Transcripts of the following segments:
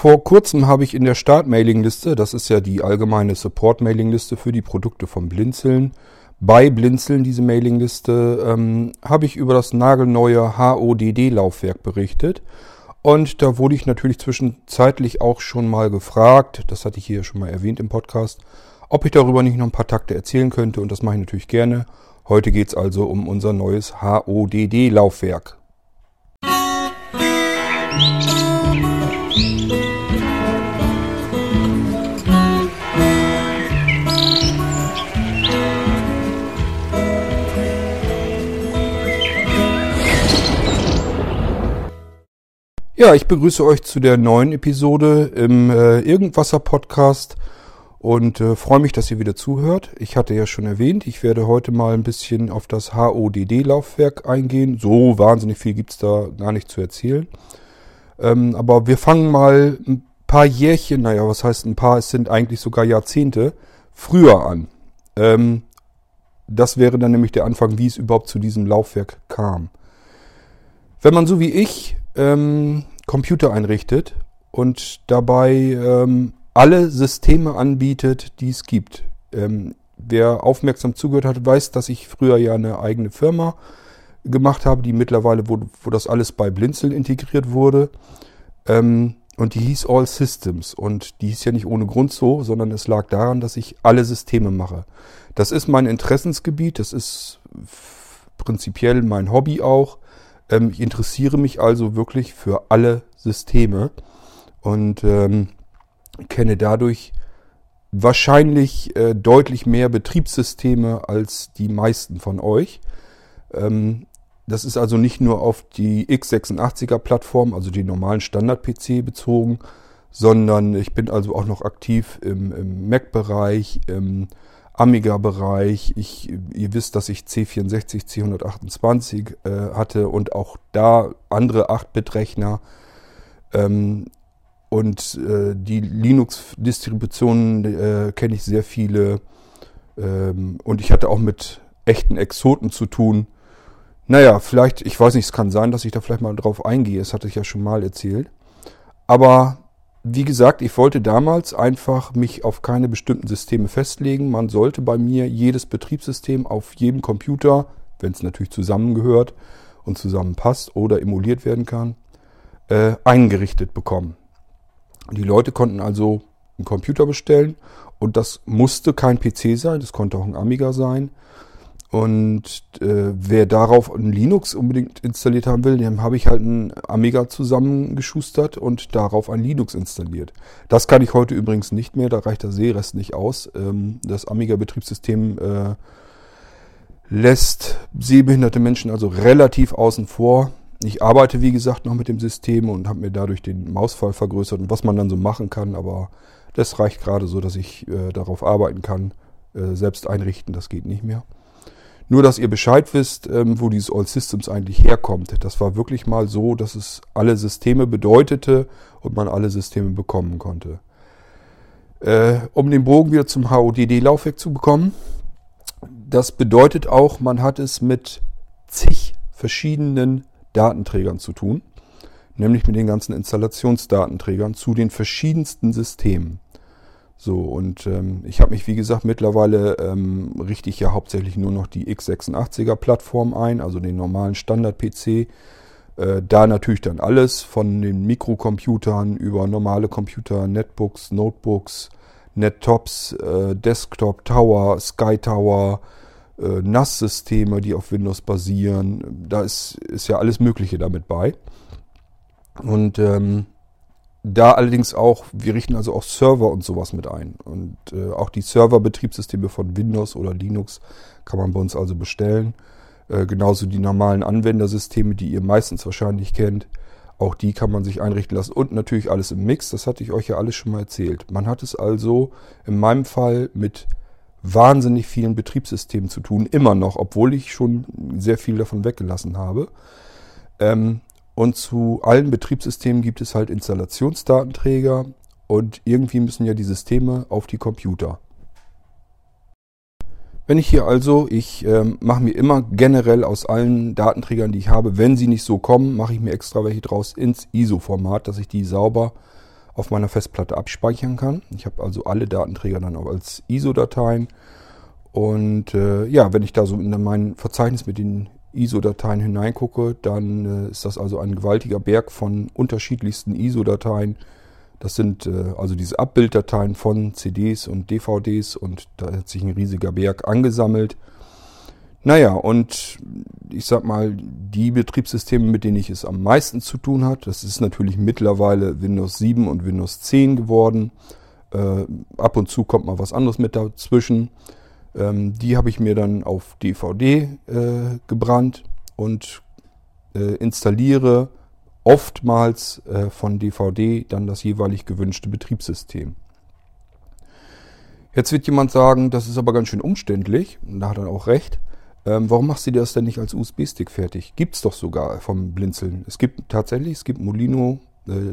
Vor kurzem habe ich in der Start-Mailing-Liste, das ist ja die allgemeine Support-Mailing-Liste für die Produkte von Blinzeln, bei Blinzeln, diese Mailingliste, ähm, habe ich über das nagelneue HODD-Laufwerk berichtet. Und da wurde ich natürlich zwischenzeitlich auch schon mal gefragt, das hatte ich hier schon mal erwähnt im Podcast, ob ich darüber nicht noch ein paar Takte erzählen könnte. Und das mache ich natürlich gerne. Heute geht es also um unser neues HODD-Laufwerk. Ja, ich begrüße euch zu der neuen Episode im äh, Irgendwasser Podcast und äh, freue mich, dass ihr wieder zuhört. Ich hatte ja schon erwähnt, ich werde heute mal ein bisschen auf das HODD-Laufwerk eingehen. So wahnsinnig viel gibt's da gar nicht zu erzählen. Ähm, aber wir fangen mal ein paar Jährchen, naja, was heißt ein paar, es sind eigentlich sogar Jahrzehnte, früher an. Ähm, das wäre dann nämlich der Anfang, wie es überhaupt zu diesem Laufwerk kam. Wenn man so wie ich ähm, Computer einrichtet und dabei ähm, alle Systeme anbietet, die es gibt. Ähm, wer aufmerksam zugehört hat, weiß, dass ich früher ja eine eigene Firma gemacht habe, die mittlerweile, wo, wo das alles bei Blinzeln integriert wurde. Ähm, und die hieß All Systems. Und die hieß ja nicht ohne Grund so, sondern es lag daran, dass ich alle Systeme mache. Das ist mein Interessensgebiet, das ist prinzipiell mein Hobby auch. Ähm, ich interessiere mich also wirklich für alle Systeme und ähm, kenne dadurch wahrscheinlich äh, deutlich mehr Betriebssysteme als die meisten von euch. Ähm, das ist also nicht nur auf die x86er Plattform, also die normalen Standard-PC bezogen, sondern ich bin also auch noch aktiv im, im Mac-Bereich, im Amiga-Bereich. Ich, ihr wisst, dass ich C64, C128 äh, hatte und auch da andere 8-Bit-Rechner. Ähm, und äh, die Linux-Distributionen äh, kenne ich sehr viele. Ähm, und ich hatte auch mit echten Exoten zu tun. Naja, vielleicht, ich weiß nicht, es kann sein, dass ich da vielleicht mal drauf eingehe. Das hatte ich ja schon mal erzählt. Aber wie gesagt, ich wollte damals einfach mich auf keine bestimmten Systeme festlegen. Man sollte bei mir jedes Betriebssystem auf jedem Computer, wenn es natürlich zusammengehört und zusammenpasst oder emuliert werden kann, äh, eingerichtet bekommen. Die Leute konnten also einen Computer bestellen und das musste kein PC sein, das konnte auch ein Amiga sein. Und äh, wer darauf ein Linux unbedingt installiert haben will, dem habe ich halt ein Amiga zusammengeschustert und darauf ein Linux installiert. Das kann ich heute übrigens nicht mehr, da reicht der Seerest nicht aus. Ähm, das Amiga-Betriebssystem äh, lässt sehbehinderte Menschen also relativ außen vor. Ich arbeite, wie gesagt, noch mit dem System und habe mir dadurch den Mausfall vergrößert und was man dann so machen kann, aber das reicht gerade so, dass ich äh, darauf arbeiten kann. Äh, selbst einrichten, das geht nicht mehr. Nur, dass ihr Bescheid wisst, ähm, wo dieses All Systems eigentlich herkommt. Das war wirklich mal so, dass es alle Systeme bedeutete und man alle Systeme bekommen konnte. Äh, um den Bogen wieder zum HODD-Laufwerk zu bekommen, das bedeutet auch, man hat es mit zig verschiedenen Datenträgern zu tun, nämlich mit den ganzen Installationsdatenträgern zu den verschiedensten Systemen. So, und ähm, ich habe mich, wie gesagt, mittlerweile ähm, richte ich ja hauptsächlich nur noch die x86er Plattform ein, also den normalen Standard-PC. Äh, da natürlich dann alles von den Mikrocomputern über normale Computer, Netbooks, Notebooks, Nettops, äh, Desktop Tower, Sky Tower, äh, NAS-Systeme, die auf Windows basieren. Da ist, ist ja alles Mögliche damit bei. Und ähm, da allerdings auch, wir richten also auch Server und sowas mit ein. Und äh, auch die Server-Betriebssysteme von Windows oder Linux kann man bei uns also bestellen. Äh, genauso die normalen Anwendersysteme, die ihr meistens wahrscheinlich kennt. Auch die kann man sich einrichten lassen. Und natürlich alles im Mix, das hatte ich euch ja alles schon mal erzählt. Man hat es also in meinem Fall mit wahnsinnig vielen Betriebssystemen zu tun, immer noch, obwohl ich schon sehr viel davon weggelassen habe. Ähm, und zu allen Betriebssystemen gibt es halt Installationsdatenträger und irgendwie müssen ja die Systeme auf die Computer. Wenn ich hier also, ich ähm, mache mir immer generell aus allen Datenträgern, die ich habe, wenn sie nicht so kommen, mache ich mir extra welche draus ins ISO-Format, dass ich die sauber auf meiner Festplatte abspeichern kann. Ich habe also alle Datenträger dann auch als ISO-Dateien. Und äh, ja, wenn ich da so in mein Verzeichnis mit den ISO-Dateien hineingucke, dann äh, ist das also ein gewaltiger Berg von unterschiedlichsten ISO-Dateien. Das sind äh, also diese Abbilddateien von CDs und DVDs und da hat sich ein riesiger Berg angesammelt. Naja, und ich sag mal, die Betriebssysteme, mit denen ich es am meisten zu tun hat, das ist natürlich mittlerweile Windows 7 und Windows 10 geworden. Äh, ab und zu kommt mal was anderes mit dazwischen. Ähm, die habe ich mir dann auf DVD äh, gebrannt und äh, installiere oftmals äh, von DVD dann das jeweilig gewünschte Betriebssystem. Jetzt wird jemand sagen, das ist aber ganz schön umständlich, und da hat er auch recht. Ähm, warum machst du dir das denn nicht als USB-Stick fertig? Gibt es doch sogar vom Blinzeln. Es gibt tatsächlich, es gibt Molino, äh,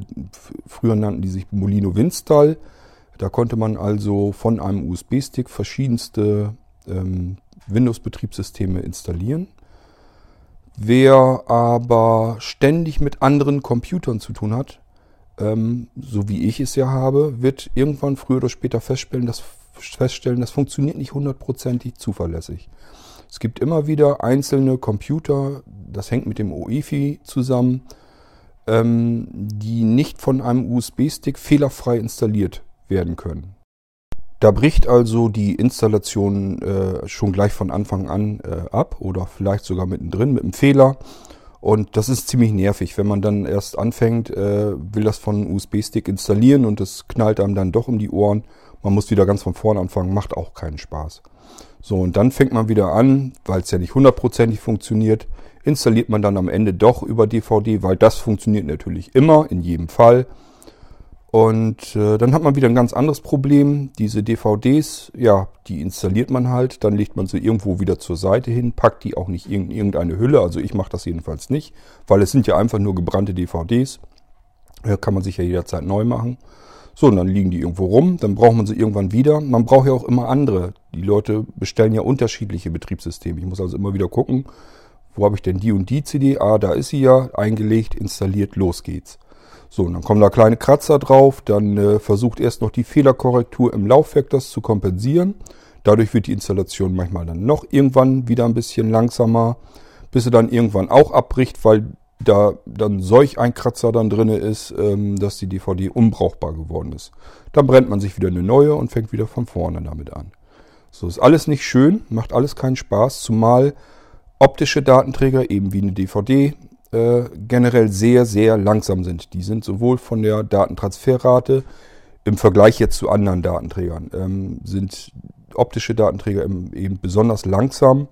früher nannten die sich Molino Winstall. Da konnte man also von einem USB-Stick verschiedenste ähm, Windows-Betriebssysteme installieren. Wer aber ständig mit anderen Computern zu tun hat, ähm, so wie ich es ja habe, wird irgendwann früher oder später feststellen, dass, feststellen, das funktioniert nicht hundertprozentig zuverlässig. Es gibt immer wieder einzelne Computer, das hängt mit dem OIFI zusammen, ähm, die nicht von einem USB-Stick fehlerfrei installiert werden können. Da bricht also die Installation äh, schon gleich von Anfang an äh, ab oder vielleicht sogar mittendrin mit einem Fehler. Und das ist ziemlich nervig, wenn man dann erst anfängt, äh, will das von USB-Stick installieren und es knallt einem dann doch um die Ohren. Man muss wieder ganz von vorne anfangen, macht auch keinen Spaß. So, und dann fängt man wieder an, weil es ja nicht hundertprozentig funktioniert, installiert man dann am Ende doch über DVD, weil das funktioniert natürlich immer, in jedem Fall. Und äh, dann hat man wieder ein ganz anderes Problem. Diese DVDs, ja, die installiert man halt, dann legt man sie irgendwo wieder zur Seite hin, packt die auch nicht in irgendeine Hülle. Also ich mache das jedenfalls nicht, weil es sind ja einfach nur gebrannte DVDs. Ja, kann man sich ja jederzeit neu machen. So, und dann liegen die irgendwo rum, dann braucht man sie irgendwann wieder. Man braucht ja auch immer andere. Die Leute bestellen ja unterschiedliche Betriebssysteme. Ich muss also immer wieder gucken, wo habe ich denn die und die CD? Ah, da ist sie ja, eingelegt, installiert, los geht's. So, und dann kommen da kleine Kratzer drauf, dann äh, versucht erst noch die Fehlerkorrektur im Laufwerk das zu kompensieren. Dadurch wird die Installation manchmal dann noch irgendwann wieder ein bisschen langsamer, bis sie dann irgendwann auch abbricht, weil da dann solch ein Kratzer dann drin ist, ähm, dass die DVD unbrauchbar geworden ist. Dann brennt man sich wieder eine neue und fängt wieder von vorne damit an. So ist alles nicht schön, macht alles keinen Spaß, zumal optische Datenträger eben wie eine DVD äh, generell sehr, sehr langsam sind. Die sind sowohl von der Datentransferrate im Vergleich jetzt zu anderen Datenträgern, ähm, sind optische Datenträger eben besonders langsam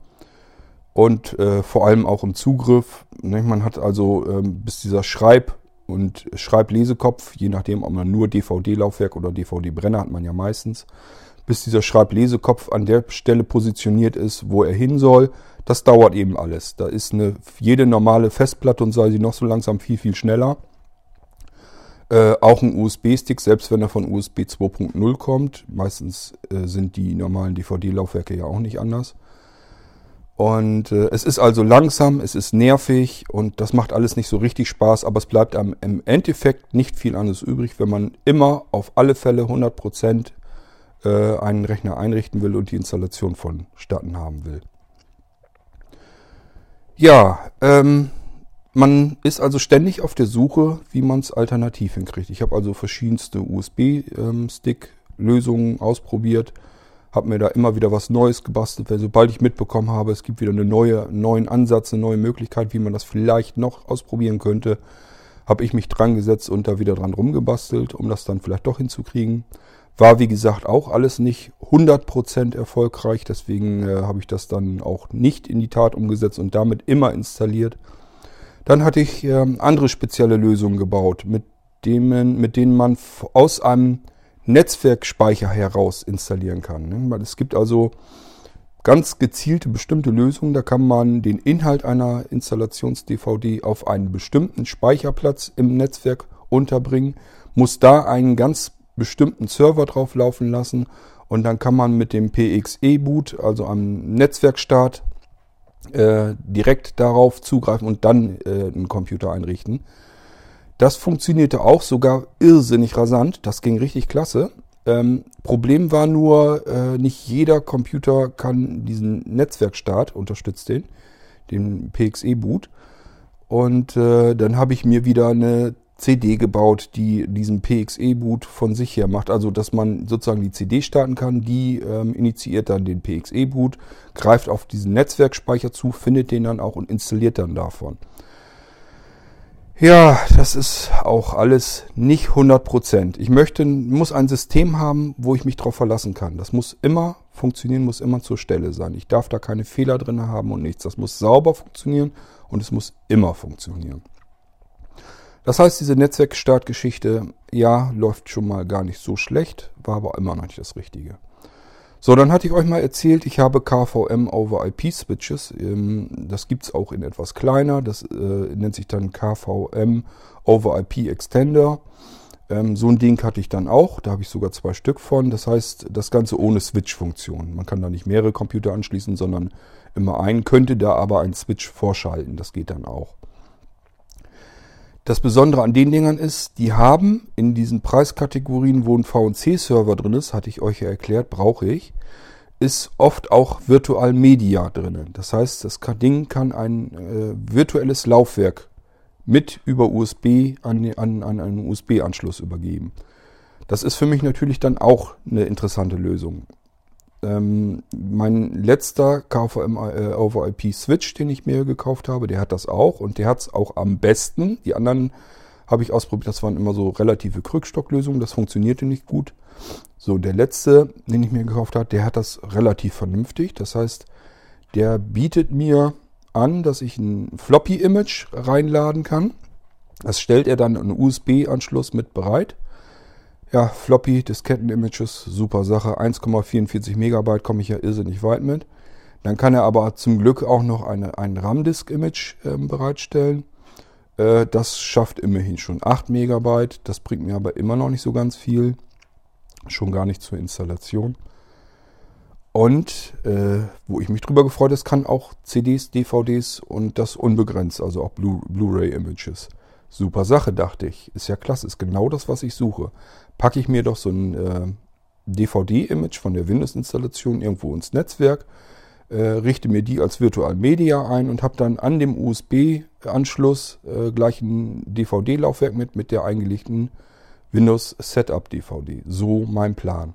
und äh, vor allem auch im Zugriff. Ne? Man hat also ähm, bis dieser Schreib- und Schreiblesekopf, je nachdem, ob man nur DVD-Laufwerk oder DVD-Brenner hat man ja meistens, bis dieser Schreiblesekopf an der Stelle positioniert ist, wo er hin soll, das dauert eben alles. Da ist eine, jede normale Festplatte und sei sie noch so langsam viel, viel schneller. Äh, auch ein USB-Stick, selbst wenn er von USB 2.0 kommt. Meistens äh, sind die normalen DVD-Laufwerke ja auch nicht anders. Und äh, es ist also langsam, es ist nervig und das macht alles nicht so richtig Spaß, aber es bleibt einem im Endeffekt nicht viel anderes übrig, wenn man immer auf alle Fälle 100% äh, einen Rechner einrichten will und die Installation vonstatten haben will. Ja, ähm, man ist also ständig auf der Suche, wie man es alternativ hinkriegt. Ich habe also verschiedenste USB-Stick-Lösungen ähm, ausprobiert, habe mir da immer wieder was Neues gebastelt, weil sobald ich mitbekommen habe, es gibt wieder eine neue, einen neuen Ansatz, eine neue Möglichkeit, wie man das vielleicht noch ausprobieren könnte, habe ich mich dran gesetzt und da wieder dran rumgebastelt, um das dann vielleicht doch hinzukriegen. War wie gesagt auch alles nicht 100% erfolgreich, deswegen äh, habe ich das dann auch nicht in die Tat umgesetzt und damit immer installiert. Dann hatte ich äh, andere spezielle Lösungen gebaut, mit denen, mit denen man aus einem Netzwerkspeicher heraus installieren kann. Ne? Es gibt also ganz gezielte bestimmte Lösungen, da kann man den Inhalt einer Installations-DVD auf einen bestimmten Speicherplatz im Netzwerk unterbringen, muss da einen ganz bestimmten Server drauf laufen lassen und dann kann man mit dem PXE-Boot, also am Netzwerkstart, äh, direkt darauf zugreifen und dann äh, einen Computer einrichten. Das funktionierte auch sogar irrsinnig rasant. Das ging richtig klasse. Ähm, Problem war nur, äh, nicht jeder Computer kann diesen Netzwerkstart, unterstützt den, den PXE-Boot. Und äh, dann habe ich mir wieder eine CD gebaut, die diesen PXE-Boot von sich her macht. Also, dass man sozusagen die CD starten kann, die ähm, initiiert dann den PXE-Boot, greift auf diesen Netzwerkspeicher zu, findet den dann auch und installiert dann davon. Ja, das ist auch alles nicht 100%. Ich möchte, muss ein System haben, wo ich mich drauf verlassen kann. Das muss immer funktionieren, muss immer zur Stelle sein. Ich darf da keine Fehler drin haben und nichts. Das muss sauber funktionieren und es muss immer funktionieren. Das heißt, diese Netzwerkstartgeschichte, ja, läuft schon mal gar nicht so schlecht, war aber immer noch nicht das Richtige. So, dann hatte ich euch mal erzählt, ich habe KVM over IP Switches. Ähm, das gibt es auch in etwas kleiner. Das äh, nennt sich dann KVM over IP Extender. Ähm, so ein Ding hatte ich dann auch. Da habe ich sogar zwei Stück von. Das heißt, das Ganze ohne Switch-Funktion. Man kann da nicht mehrere Computer anschließen, sondern immer einen. Könnte da aber ein Switch vorschalten. Das geht dann auch. Das Besondere an den Dingern ist, die haben in diesen Preiskategorien, wo ein VNC-Server drin ist, hatte ich euch ja erklärt, brauche ich, ist oft auch Virtual Media drin. Das heißt, das Ding kann ein äh, virtuelles Laufwerk mit über USB an, an, an einen USB-Anschluss übergeben. Das ist für mich natürlich dann auch eine interessante Lösung. Ähm, mein letzter KVM äh, over IP Switch, den ich mir gekauft habe, der hat das auch und der hat es auch am besten. Die anderen habe ich ausprobiert, das waren immer so relative Krückstocklösungen, das funktionierte nicht gut. So, der letzte, den ich mir gekauft habe, der hat das relativ vernünftig. Das heißt, der bietet mir an, dass ich ein Floppy-Image reinladen kann. Das stellt er dann einen USB-Anschluss mit bereit. Ja, Floppy, Disketten-Images, super Sache. 1,44 Megabyte komme ich ja irrsinnig weit mit. Dann kann er aber zum Glück auch noch eine, ein RAM-Disk-Image äh, bereitstellen. Äh, das schafft immerhin schon 8 Megabyte. Das bringt mir aber immer noch nicht so ganz viel. Schon gar nicht zur Installation. Und äh, wo ich mich drüber gefreut habe, kann auch CDs, DVDs und das unbegrenzt, also auch Blu-ray-Images. Super Sache, dachte ich. Ist ja klasse, ist genau das, was ich suche packe ich mir doch so ein äh, DVD-Image von der Windows-Installation irgendwo ins Netzwerk, äh, richte mir die als Virtual Media ein und habe dann an dem USB-Anschluss äh, gleich ein DVD-Laufwerk mit, mit der eingelegten Windows Setup DVD. So mein Plan.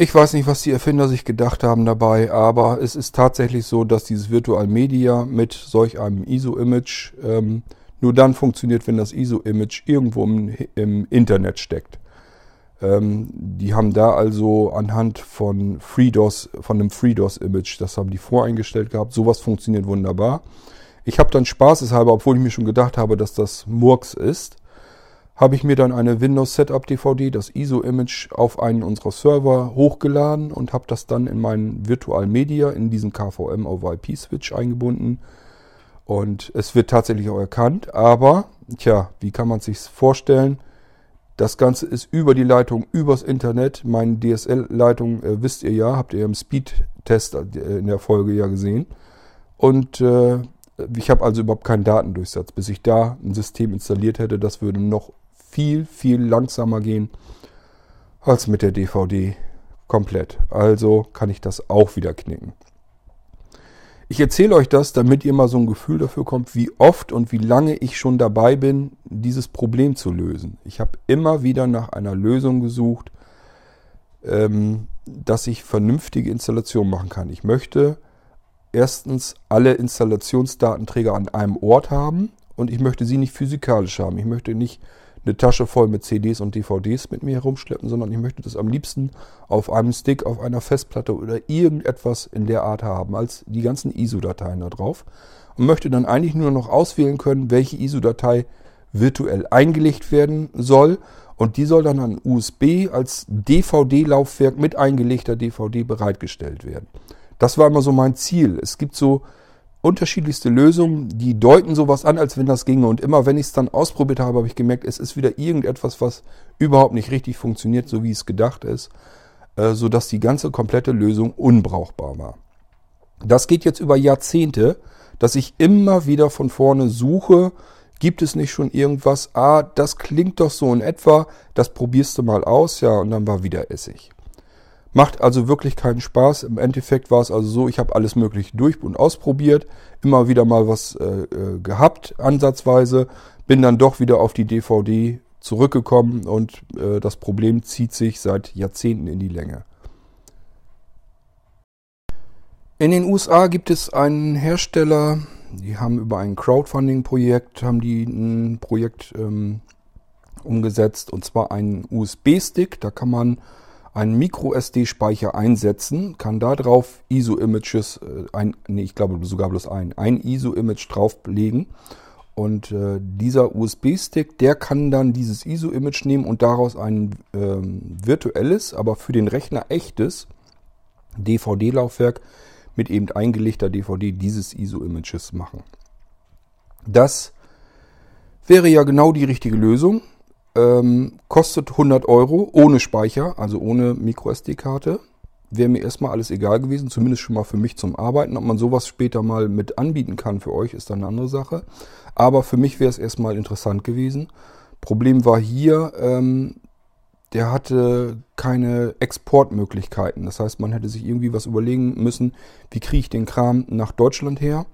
Ich weiß nicht, was die Erfinder sich gedacht haben dabei, aber es ist tatsächlich so, dass dieses Virtual Media mit solch einem ISO-Image ähm, nur dann funktioniert, wenn das ISO-Image irgendwo im, im, Internet steckt. Ähm, die haben da also anhand von FreeDOS, von einem FreeDOS-Image, das haben die voreingestellt gehabt. Sowas funktioniert wunderbar. Ich habe dann spaßeshalber, obwohl ich mir schon gedacht habe, dass das Murks ist, habe ich mir dann eine Windows Setup DVD, das ISO-Image, auf einen unserer Server hochgeladen und habe das dann in meinen Virtual Media in diesen KVM over IP Switch eingebunden und es wird tatsächlich auch erkannt, aber, tja, wie kann man sich vorstellen? Das Ganze ist über die Leitung, übers Internet. Meine DSL-Leitung äh, wisst ihr ja, habt ihr im Speed-Test äh, in der Folge ja gesehen. Und äh, ich habe also überhaupt keinen Datendurchsatz. Bis ich da ein System installiert hätte, das würde noch viel, viel langsamer gehen als mit der DVD komplett. Also kann ich das auch wieder knicken. Ich erzähle euch das, damit ihr mal so ein Gefühl dafür kommt, wie oft und wie lange ich schon dabei bin, dieses Problem zu lösen. Ich habe immer wieder nach einer Lösung gesucht, ähm, dass ich vernünftige Installationen machen kann. Ich möchte erstens alle Installationsdatenträger an einem Ort haben und ich möchte sie nicht physikalisch haben. Ich möchte nicht eine Tasche voll mit CDs und DVDs mit mir herumschleppen, sondern ich möchte das am liebsten auf einem Stick, auf einer Festplatte oder irgendetwas in der Art haben, als die ganzen ISO-Dateien da drauf. Und möchte dann eigentlich nur noch auswählen können, welche ISO-Datei virtuell eingelegt werden soll. Und die soll dann an USB als DVD-Laufwerk mit eingelegter DVD bereitgestellt werden. Das war immer so mein Ziel. Es gibt so unterschiedlichste Lösungen, die deuten sowas an, als wenn das ginge. Und immer wenn ich es dann ausprobiert habe, habe ich gemerkt, es ist wieder irgendetwas, was überhaupt nicht richtig funktioniert, so wie es gedacht ist, äh, sodass die ganze komplette Lösung unbrauchbar war. Das geht jetzt über Jahrzehnte, dass ich immer wieder von vorne suche, Gibt es nicht schon irgendwas? Ah, das klingt doch so in etwa. Das probierst du mal aus, ja, und dann war wieder Essig. Macht also wirklich keinen Spaß. Im Endeffekt war es also so, ich habe alles Mögliche durch und ausprobiert, immer wieder mal was äh, äh gehabt, ansatzweise, bin dann doch wieder auf die DVD zurückgekommen und äh, das Problem zieht sich seit Jahrzehnten in die Länge. In den USA gibt es einen Hersteller, die haben über ein Crowdfunding-Projekt, haben die ein Projekt ähm, umgesetzt und zwar einen USB-Stick. Da kann man einen Micro-SD-Speicher einsetzen, kann da drauf ISO-Images, äh, ein, nee, ich glaube sogar bloß ein, ein ISO-Image drauflegen und äh, dieser USB-Stick, der kann dann dieses ISO-Image nehmen und daraus ein ähm, virtuelles, aber für den Rechner echtes DVD-Laufwerk mit eben eingelegter DVD dieses ISO-Images machen. Das wäre ja genau die richtige Lösung. Ähm, kostet 100 Euro ohne Speicher, also ohne MicroSD-Karte wäre mir erstmal alles egal gewesen, zumindest schon mal für mich zum Arbeiten. Ob man sowas später mal mit anbieten kann für euch, ist dann eine andere Sache. Aber für mich wäre es erstmal interessant gewesen. Problem war hier, ähm, der hatte keine Exportmöglichkeiten. Das heißt, man hätte sich irgendwie was überlegen müssen, wie kriege ich den Kram nach Deutschland her.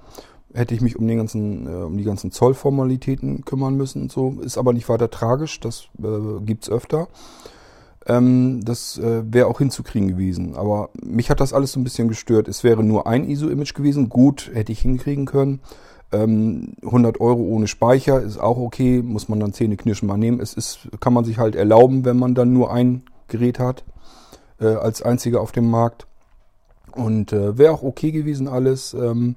Hätte ich mich um, den ganzen, äh, um die ganzen Zollformalitäten kümmern müssen. So ist aber nicht weiter tragisch, das äh, gibt es öfter. Ähm, das äh, wäre auch hinzukriegen gewesen. Aber mich hat das alles so ein bisschen gestört. Es wäre nur ein ISO-Image gewesen. Gut, hätte ich hinkriegen können. Ähm, 100 Euro ohne Speicher ist auch okay. Muss man dann Zähne knirschen mal nehmen. Es ist, kann man sich halt erlauben, wenn man dann nur ein Gerät hat. Äh, als einziger auf dem Markt. Und äh, wäre auch okay gewesen alles. Ähm,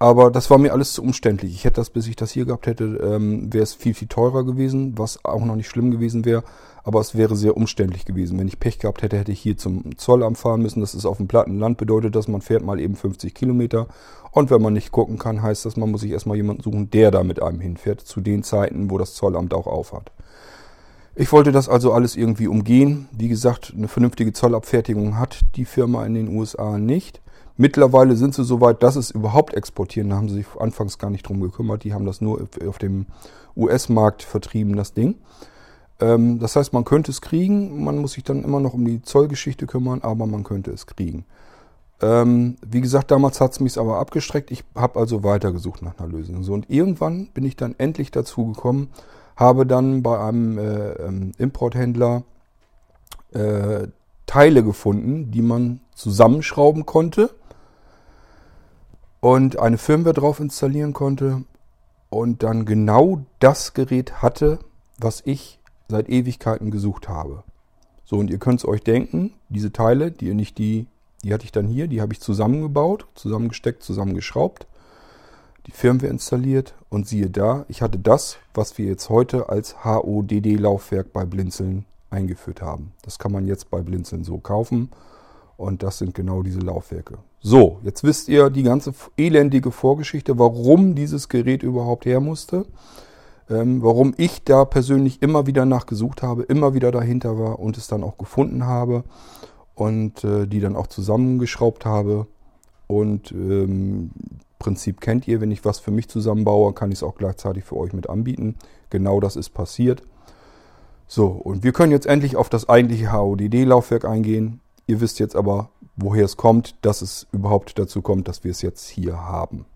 aber das war mir alles zu umständlich. Ich hätte das, bis ich das hier gehabt hätte, ähm, wäre es viel, viel teurer gewesen, was auch noch nicht schlimm gewesen wäre. Aber es wäre sehr umständlich gewesen. Wenn ich Pech gehabt hätte, hätte ich hier zum Zollamt fahren müssen. Das ist auf dem platten Land, bedeutet dass man fährt mal eben 50 Kilometer. Und wenn man nicht gucken kann, heißt das, man muss sich erstmal jemanden suchen, der da mit einem hinfährt, zu den Zeiten, wo das Zollamt auch aufhat. Ich wollte das also alles irgendwie umgehen. Wie gesagt, eine vernünftige Zollabfertigung hat die Firma in den USA nicht. Mittlerweile sind sie so weit, dass es überhaupt exportieren. Da haben sie sich anfangs gar nicht drum gekümmert. Die haben das nur auf dem US-Markt vertrieben, das Ding. Ähm, das heißt, man könnte es kriegen. Man muss sich dann immer noch um die Zollgeschichte kümmern, aber man könnte es kriegen. Ähm, wie gesagt, damals hat es mich aber abgestreckt. Ich habe also weitergesucht nach einer Lösung. So, und irgendwann bin ich dann endlich dazu gekommen, habe dann bei einem äh, ähm, Importhändler äh, Teile gefunden, die man zusammenschrauben konnte und eine Firmware drauf installieren konnte und dann genau das Gerät hatte, was ich seit Ewigkeiten gesucht habe. So, und ihr könnt es euch denken, diese Teile, die ihr nicht die, die hatte ich dann hier, die habe ich zusammengebaut, zusammengesteckt, zusammengeschraubt, die Firmware installiert und siehe da, ich hatte das, was wir jetzt heute als HODD-Laufwerk bei Blinzeln eingeführt haben. Das kann man jetzt bei Blinzeln so kaufen und das sind genau diese Laufwerke. So, jetzt wisst ihr die ganze elendige Vorgeschichte, warum dieses Gerät überhaupt her musste. Ähm, warum ich da persönlich immer wieder nachgesucht habe, immer wieder dahinter war und es dann auch gefunden habe und äh, die dann auch zusammengeschraubt habe. Und ähm, Prinzip kennt ihr, wenn ich was für mich zusammenbaue, kann ich es auch gleichzeitig für euch mit anbieten. Genau das ist passiert. So, und wir können jetzt endlich auf das eigentliche HODD-Laufwerk eingehen. Ihr wisst jetzt aber, woher es kommt, dass es überhaupt dazu kommt, dass wir es jetzt hier haben.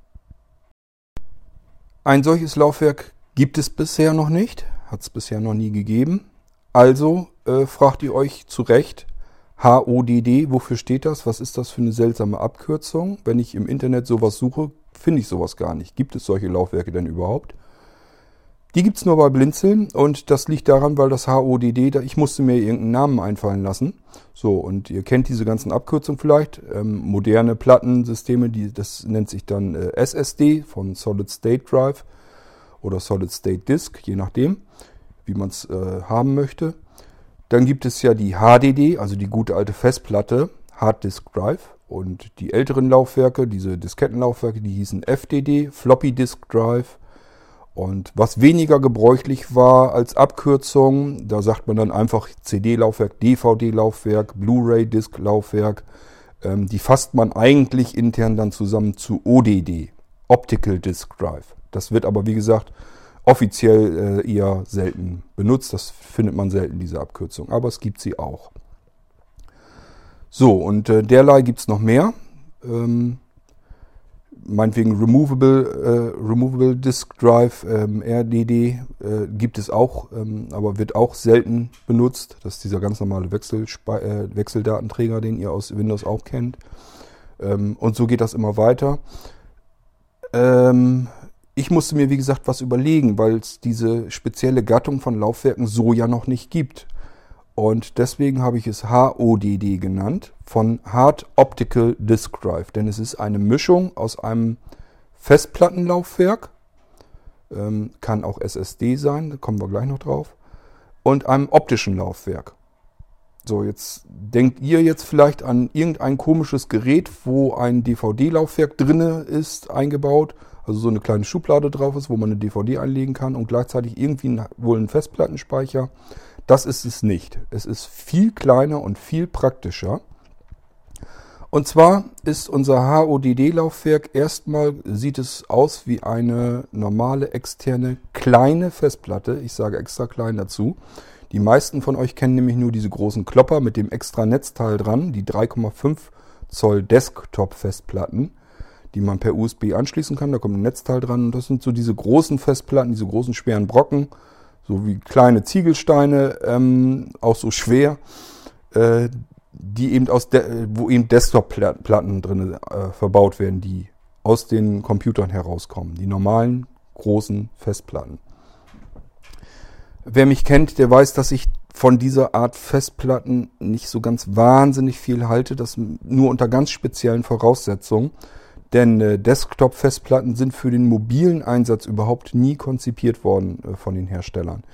Ein solches Laufwerk gibt es bisher noch nicht, hat es bisher noch nie gegeben. Also äh, fragt ihr euch zu Recht, HODD, wofür steht das? Was ist das für eine seltsame Abkürzung? Wenn ich im Internet sowas suche, finde ich sowas gar nicht. Gibt es solche Laufwerke denn überhaupt? Die gibt es nur bei Blinzeln und das liegt daran, weil das HODD, ich musste mir irgendeinen Namen einfallen lassen. So, und ihr kennt diese ganzen Abkürzungen vielleicht. Ähm, moderne Plattensysteme, die, das nennt sich dann äh, SSD von Solid State Drive oder Solid State Disk, je nachdem, wie man es äh, haben möchte. Dann gibt es ja die HDD, also die gute alte Festplatte, Hard Disk Drive. Und die älteren Laufwerke, diese Diskettenlaufwerke, die hießen FDD, Floppy Disk Drive und was weniger gebräuchlich war als Abkürzung, da sagt man dann einfach CD-Laufwerk, DVD-Laufwerk, Blu-ray-Disc-Laufwerk. Ähm, die fasst man eigentlich intern dann zusammen zu ODD, Optical Disk Drive. Das wird aber, wie gesagt, offiziell äh, eher selten benutzt. Das findet man selten, diese Abkürzung. Aber es gibt sie auch. So, und äh, derlei gibt es noch mehr. Ähm, meinetwegen Removable, äh, Removable Disk Drive, ähm, RDD, äh, gibt es auch, ähm, aber wird auch selten benutzt. Das ist dieser ganz normale Wechselspe äh, Wechseldatenträger, den ihr aus Windows auch kennt. Ähm, und so geht das immer weiter. Ähm, ich musste mir, wie gesagt, was überlegen, weil es diese spezielle Gattung von Laufwerken so ja noch nicht gibt. Und deswegen habe ich es HODD genannt, von Hard Optical Disk Drive. Denn es ist eine Mischung aus einem Festplattenlaufwerk, ähm, kann auch SSD sein, da kommen wir gleich noch drauf, und einem optischen Laufwerk. So, jetzt denkt ihr jetzt vielleicht an irgendein komisches Gerät, wo ein DVD-Laufwerk drinne ist, eingebaut, also so eine kleine Schublade drauf ist, wo man eine DVD einlegen kann und gleichzeitig irgendwie wohl einen Festplattenspeicher. Das ist es nicht. Es ist viel kleiner und viel praktischer. Und zwar ist unser HODD-Laufwerk erstmal, sieht es aus wie eine normale externe kleine Festplatte. Ich sage extra klein dazu. Die meisten von euch kennen nämlich nur diese großen Klopper mit dem extra Netzteil dran, die 3,5 Zoll Desktop-Festplatten, die man per USB anschließen kann. Da kommt ein Netzteil dran. Und das sind so diese großen Festplatten, diese großen schweren Brocken so wie kleine Ziegelsteine, ähm, auch so schwer, äh, die eben aus der, wo eben Desktop-Platten drin äh, verbaut werden, die aus den Computern herauskommen, die normalen großen Festplatten. Wer mich kennt, der weiß, dass ich von dieser Art Festplatten nicht so ganz wahnsinnig viel halte, das nur unter ganz speziellen Voraussetzungen. Denn äh, Desktop-Festplatten sind für den mobilen Einsatz überhaupt nie konzipiert worden äh, von den Herstellern.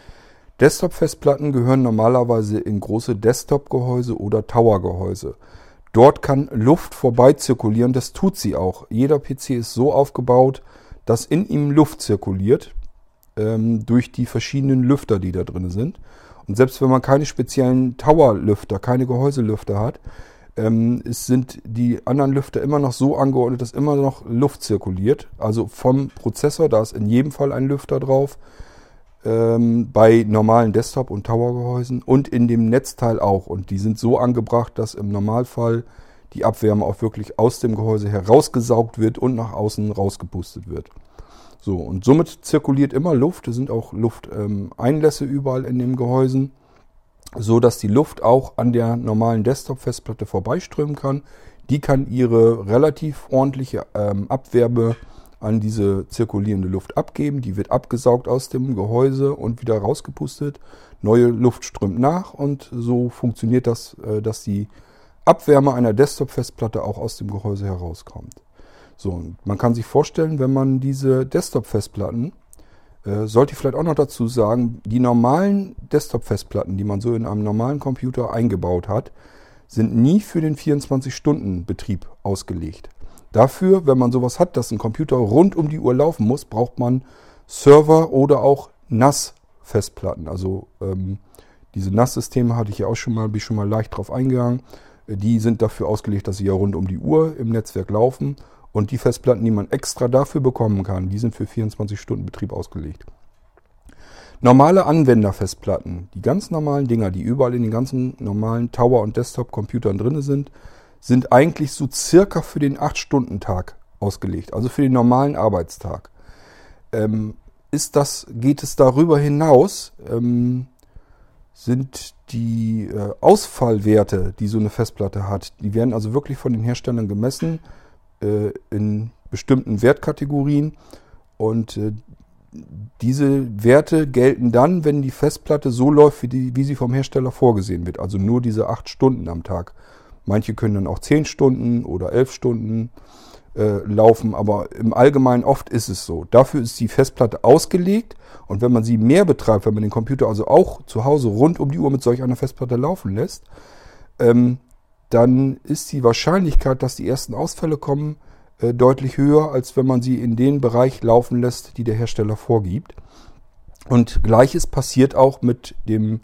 Desktop-Festplatten gehören normalerweise in große Desktop-Gehäuse oder Tower-Gehäuse. Dort kann Luft vorbei zirkulieren, das tut sie auch. Jeder PC ist so aufgebaut, dass in ihm Luft zirkuliert ähm, durch die verschiedenen Lüfter, die da drin sind. Und selbst wenn man keine speziellen Tower-Lüfter, keine Gehäuselüfter hat, ähm, es sind die anderen Lüfter immer noch so angeordnet, dass immer noch Luft zirkuliert. Also vom Prozessor, da ist in jedem Fall ein Lüfter drauf. Ähm, bei normalen Desktop- und Tower-Gehäusen und in dem Netzteil auch. Und die sind so angebracht, dass im Normalfall die Abwärme auch wirklich aus dem Gehäuse herausgesaugt wird und nach außen rausgepustet wird. So, und somit zirkuliert immer Luft. Es sind auch Lufteinlässe ähm, überall in den Gehäusen so dass die Luft auch an der normalen Desktop-Festplatte vorbeiströmen kann. Die kann ihre relativ ordentliche ähm, Abwärme an diese zirkulierende Luft abgeben. Die wird abgesaugt aus dem Gehäuse und wieder rausgepustet. Neue Luft strömt nach und so funktioniert das, äh, dass die Abwärme einer Desktop-Festplatte auch aus dem Gehäuse herauskommt. So, man kann sich vorstellen, wenn man diese Desktop-Festplatten sollte ich vielleicht auch noch dazu sagen, die normalen Desktop-Festplatten, die man so in einem normalen Computer eingebaut hat, sind nie für den 24-Stunden-Betrieb ausgelegt. Dafür, wenn man sowas hat, dass ein Computer rund um die Uhr laufen muss, braucht man Server oder auch NAS-Festplatten. Also ähm, diese NAS-Systeme hatte ich ja auch schon mal, bin ich schon mal leicht drauf eingegangen. Äh, die sind dafür ausgelegt, dass sie ja rund um die Uhr im Netzwerk laufen und die Festplatten, die man extra dafür bekommen kann, die sind für 24-Stunden-Betrieb ausgelegt. Normale Anwenderfestplatten, die ganz normalen Dinger, die überall in den ganzen normalen Tower- und Desktop-Computern drin sind, sind eigentlich so circa für den 8-Stunden-Tag ausgelegt, also für den normalen Arbeitstag. Ähm, ist das, geht es darüber hinaus, ähm, sind die äh, Ausfallwerte, die so eine Festplatte hat, die werden also wirklich von den Herstellern gemessen äh, in bestimmten Wertkategorien und äh, diese Werte gelten dann, wenn die Festplatte so läuft, wie, die, wie sie vom Hersteller vorgesehen wird. Also nur diese acht Stunden am Tag. Manche können dann auch zehn Stunden oder elf Stunden äh, laufen, aber im Allgemeinen oft ist es so. Dafür ist die Festplatte ausgelegt und wenn man sie mehr betreibt, wenn man den Computer also auch zu Hause rund um die Uhr mit solch einer Festplatte laufen lässt, ähm, dann ist die Wahrscheinlichkeit, dass die ersten Ausfälle kommen, äh, deutlich höher, als wenn man sie in den Bereich laufen lässt, die der Hersteller vorgibt. Und gleiches passiert auch mit dem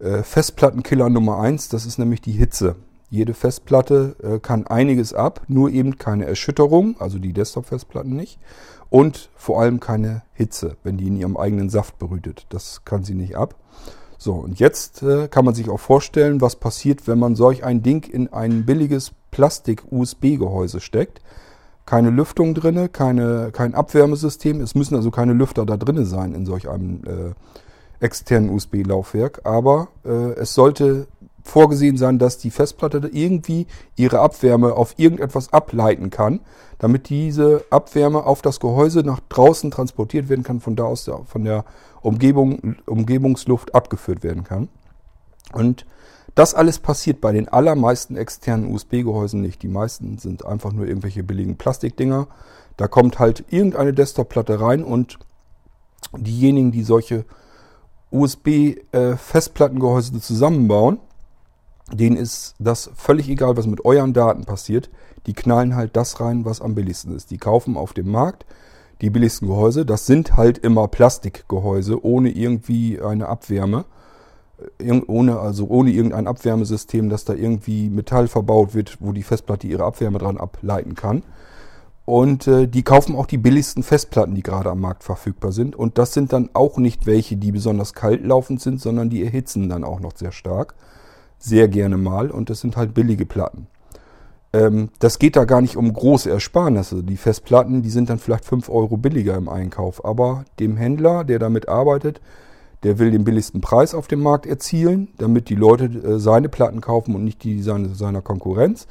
äh, Festplattenkiller Nummer 1, das ist nämlich die Hitze. Jede Festplatte äh, kann einiges ab, nur eben keine Erschütterung, also die Desktop-Festplatten nicht. Und vor allem keine Hitze, wenn die in ihrem eigenen Saft brütet. Das kann sie nicht ab. So, und jetzt äh, kann man sich auch vorstellen, was passiert, wenn man solch ein Ding in ein billiges Plastik-USB-Gehäuse steckt. Keine Lüftung drinne, keine, kein Abwärmesystem. Es müssen also keine Lüfter da drinne sein in solch einem äh, externen USB-Laufwerk. Aber äh, es sollte vorgesehen sein, dass die Festplatte irgendwie ihre Abwärme auf irgendetwas ableiten kann, damit diese Abwärme auf das Gehäuse nach draußen transportiert werden kann, von da aus von der Umgebung, Umgebungsluft abgeführt werden kann. Und das alles passiert bei den allermeisten externen USB-Gehäusen nicht. Die meisten sind einfach nur irgendwelche billigen Plastikdinger. Da kommt halt irgendeine Desktop-Platte rein und diejenigen, die solche USB-Festplattengehäuse äh, zusammenbauen, denen ist das völlig egal, was mit euren Daten passiert. Die knallen halt das rein, was am billigsten ist. Die kaufen auf dem Markt die billigsten Gehäuse. Das sind halt immer Plastikgehäuse ohne irgendwie eine Abwärme. Ohne, also ohne irgendein Abwärmesystem, dass da irgendwie Metall verbaut wird, wo die Festplatte ihre Abwärme dran ableiten kann. Und äh, die kaufen auch die billigsten Festplatten, die gerade am Markt verfügbar sind. Und das sind dann auch nicht welche, die besonders kalt laufend sind, sondern die erhitzen dann auch noch sehr stark sehr gerne mal und das sind halt billige Platten. Ähm, das geht da gar nicht um große Ersparnisse. Die Festplatten, die sind dann vielleicht 5 Euro billiger im Einkauf. Aber dem Händler, der damit arbeitet, der will den billigsten Preis auf dem Markt erzielen, damit die Leute äh, seine Platten kaufen und nicht die seine, seiner Konkurrenz.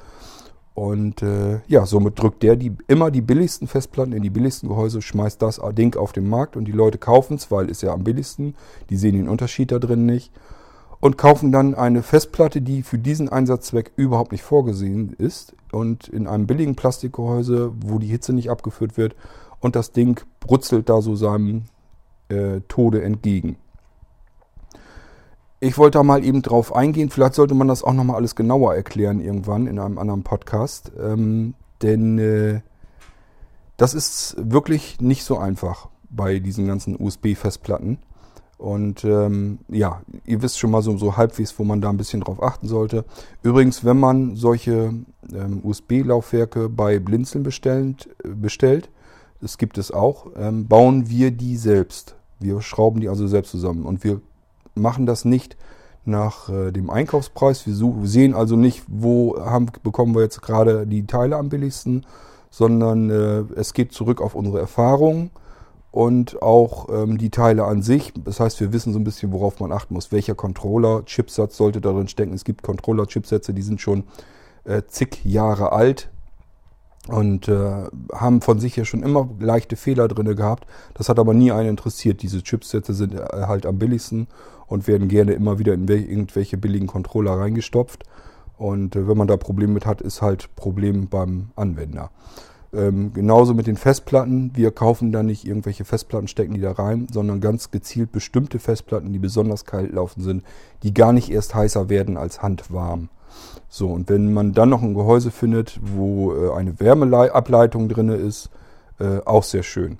Und äh, ja, somit drückt der die, immer die billigsten Festplatten in die billigsten Gehäuse, schmeißt das Ding auf den Markt und die Leute kaufen es, weil es ja am billigsten. Die sehen den Unterschied da drin nicht und kaufen dann eine Festplatte, die für diesen Einsatzzweck überhaupt nicht vorgesehen ist und in einem billigen Plastikgehäuse, wo die Hitze nicht abgeführt wird und das Ding brutzelt da so seinem äh, Tode entgegen. Ich wollte da mal eben drauf eingehen, vielleicht sollte man das auch nochmal alles genauer erklären irgendwann in einem anderen Podcast, ähm, denn äh, das ist wirklich nicht so einfach bei diesen ganzen USB-Festplatten. Und ähm, ja, ihr wisst schon mal so, so halbwegs, wo man da ein bisschen drauf achten sollte. Übrigens, wenn man solche ähm, USB-Laufwerke bei Blinzeln bestellt, bestellt, das gibt es auch, ähm, bauen wir die selbst. Wir schrauben die also selbst zusammen. Und wir machen das nicht nach äh, dem Einkaufspreis. Wir, suchen, sehen also nicht, wo haben, bekommen wir jetzt gerade die Teile am billigsten, sondern äh, es geht zurück auf unsere Erfahrungen und auch ähm, die Teile an sich. Das heißt, wir wissen so ein bisschen, worauf man achten muss. Welcher Controller-Chipsatz sollte darin stecken? Es gibt Controller-Chipsätze, die sind schon äh, zig Jahre alt und äh, haben von sich ja schon immer leichte Fehler drin gehabt. Das hat aber nie einen interessiert. Diese Chipsätze sind äh, halt am billigsten und werden gerne immer wieder in irgendwelche billigen Controller reingestopft. Und äh, wenn man da Probleme mit hat, ist halt Problem beim Anwender. Ähm, genauso mit den Festplatten. Wir kaufen da nicht irgendwelche Festplatten, stecken die da rein, sondern ganz gezielt bestimmte Festplatten, die besonders kalt laufen sind, die gar nicht erst heißer werden als handwarm. So, und wenn man dann noch ein Gehäuse findet, wo äh, eine Wärmeableitung drin ist, äh, auch sehr schön.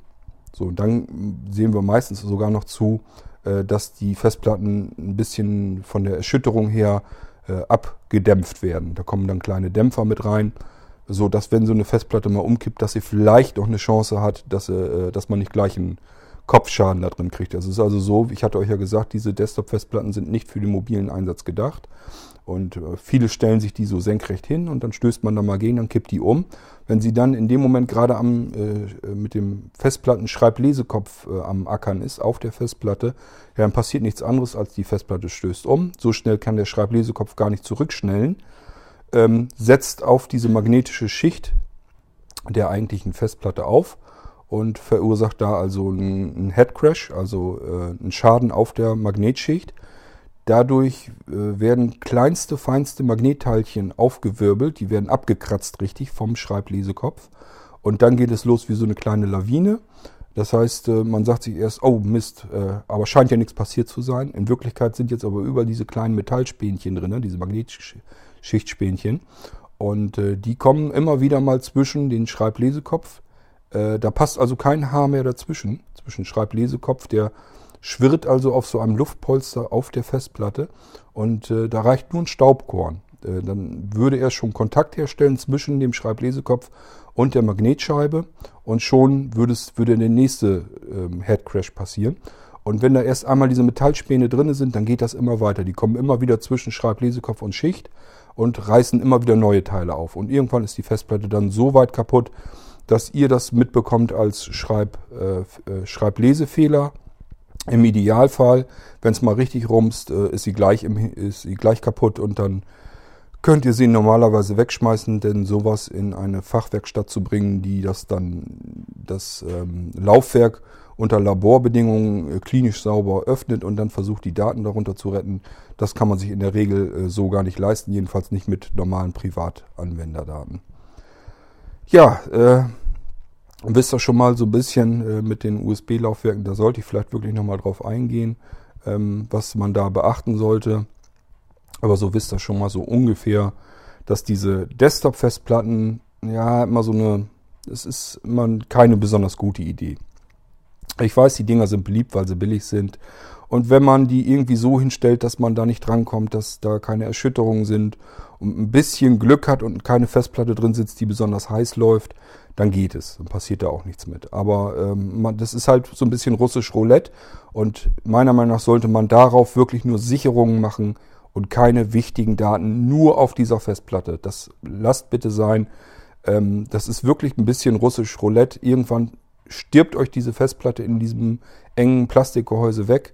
So, und dann sehen wir meistens sogar noch zu, äh, dass die Festplatten ein bisschen von der Erschütterung her äh, abgedämpft werden. Da kommen dann kleine Dämpfer mit rein so dass wenn so eine Festplatte mal umkippt, dass sie vielleicht auch eine Chance hat, dass, äh, dass man nicht gleich einen Kopfschaden da drin kriegt. Das ist also so, ich hatte euch ja gesagt, diese Desktop-Festplatten sind nicht für den mobilen Einsatz gedacht. Und äh, viele stellen sich die so senkrecht hin und dann stößt man da mal gegen, dann kippt die um. Wenn sie dann in dem Moment gerade am, äh, mit dem Festplatten-Schreiblesekopf äh, am Ackern ist, auf der Festplatte, ja, dann passiert nichts anderes, als die Festplatte stößt um. So schnell kann der Schreiblesekopf gar nicht zurückschnellen ähm, setzt auf diese magnetische Schicht der eigentlichen Festplatte auf und verursacht da also einen Headcrash, also äh, einen Schaden auf der Magnetschicht. Dadurch äh, werden kleinste, feinste Magnetteilchen aufgewirbelt, die werden abgekratzt richtig vom Schreiblesekopf. Und dann geht es los wie so eine kleine Lawine. Das heißt, äh, man sagt sich erst, oh Mist, äh, aber scheint ja nichts passiert zu sein. In Wirklichkeit sind jetzt aber überall diese kleinen Metallspähnchen drin, diese magnetische Schichtspähnchen. Und äh, die kommen immer wieder mal zwischen den Schreiblesekopf. Äh, da passt also kein Haar mehr dazwischen, zwischen Schreiblesekopf, der schwirrt also auf so einem Luftpolster auf der Festplatte und äh, da reicht nur ein Staubkorn. Äh, dann würde er schon Kontakt herstellen zwischen dem Schreiblesekopf und der Magnetscheibe und schon würde, es, würde der nächste ähm, Headcrash passieren. Und wenn da erst einmal diese Metallspäne drin sind, dann geht das immer weiter. Die kommen immer wieder zwischen Schreiblesekopf und Schicht und reißen immer wieder neue Teile auf. Und irgendwann ist die Festplatte dann so weit kaputt, dass ihr das mitbekommt als Schreib, äh, äh Schreiblesefehler. Im Idealfall, wenn es mal richtig rumst, äh, ist, sie gleich im, ist sie gleich kaputt und dann könnt ihr sie normalerweise wegschmeißen, denn sowas in eine Fachwerkstatt zu bringen, die das dann das ähm, Laufwerk unter Laborbedingungen äh, klinisch sauber öffnet und dann versucht, die Daten darunter zu retten, das kann man sich in der Regel äh, so gar nicht leisten, jedenfalls nicht mit normalen Privatanwenderdaten. Ja, äh, wisst ihr schon mal so ein bisschen äh, mit den USB-Laufwerken, da sollte ich vielleicht wirklich nochmal drauf eingehen, ähm, was man da beachten sollte. Aber so wisst ihr schon mal so ungefähr, dass diese Desktop-Festplatten, ja, immer so eine, es ist immer keine besonders gute Idee. Ich weiß, die Dinger sind beliebt, weil sie billig sind. Und wenn man die irgendwie so hinstellt, dass man da nicht drankommt, dass da keine Erschütterungen sind und ein bisschen Glück hat und keine Festplatte drin sitzt, die besonders heiß läuft, dann geht es. Dann passiert da auch nichts mit. Aber ähm, man, das ist halt so ein bisschen russisch Roulette. Und meiner Meinung nach sollte man darauf wirklich nur Sicherungen machen und keine wichtigen Daten nur auf dieser Festplatte. Das lasst bitte sein. Ähm, das ist wirklich ein bisschen russisch Roulette. Irgendwann stirbt euch diese Festplatte in diesem engen Plastikgehäuse weg.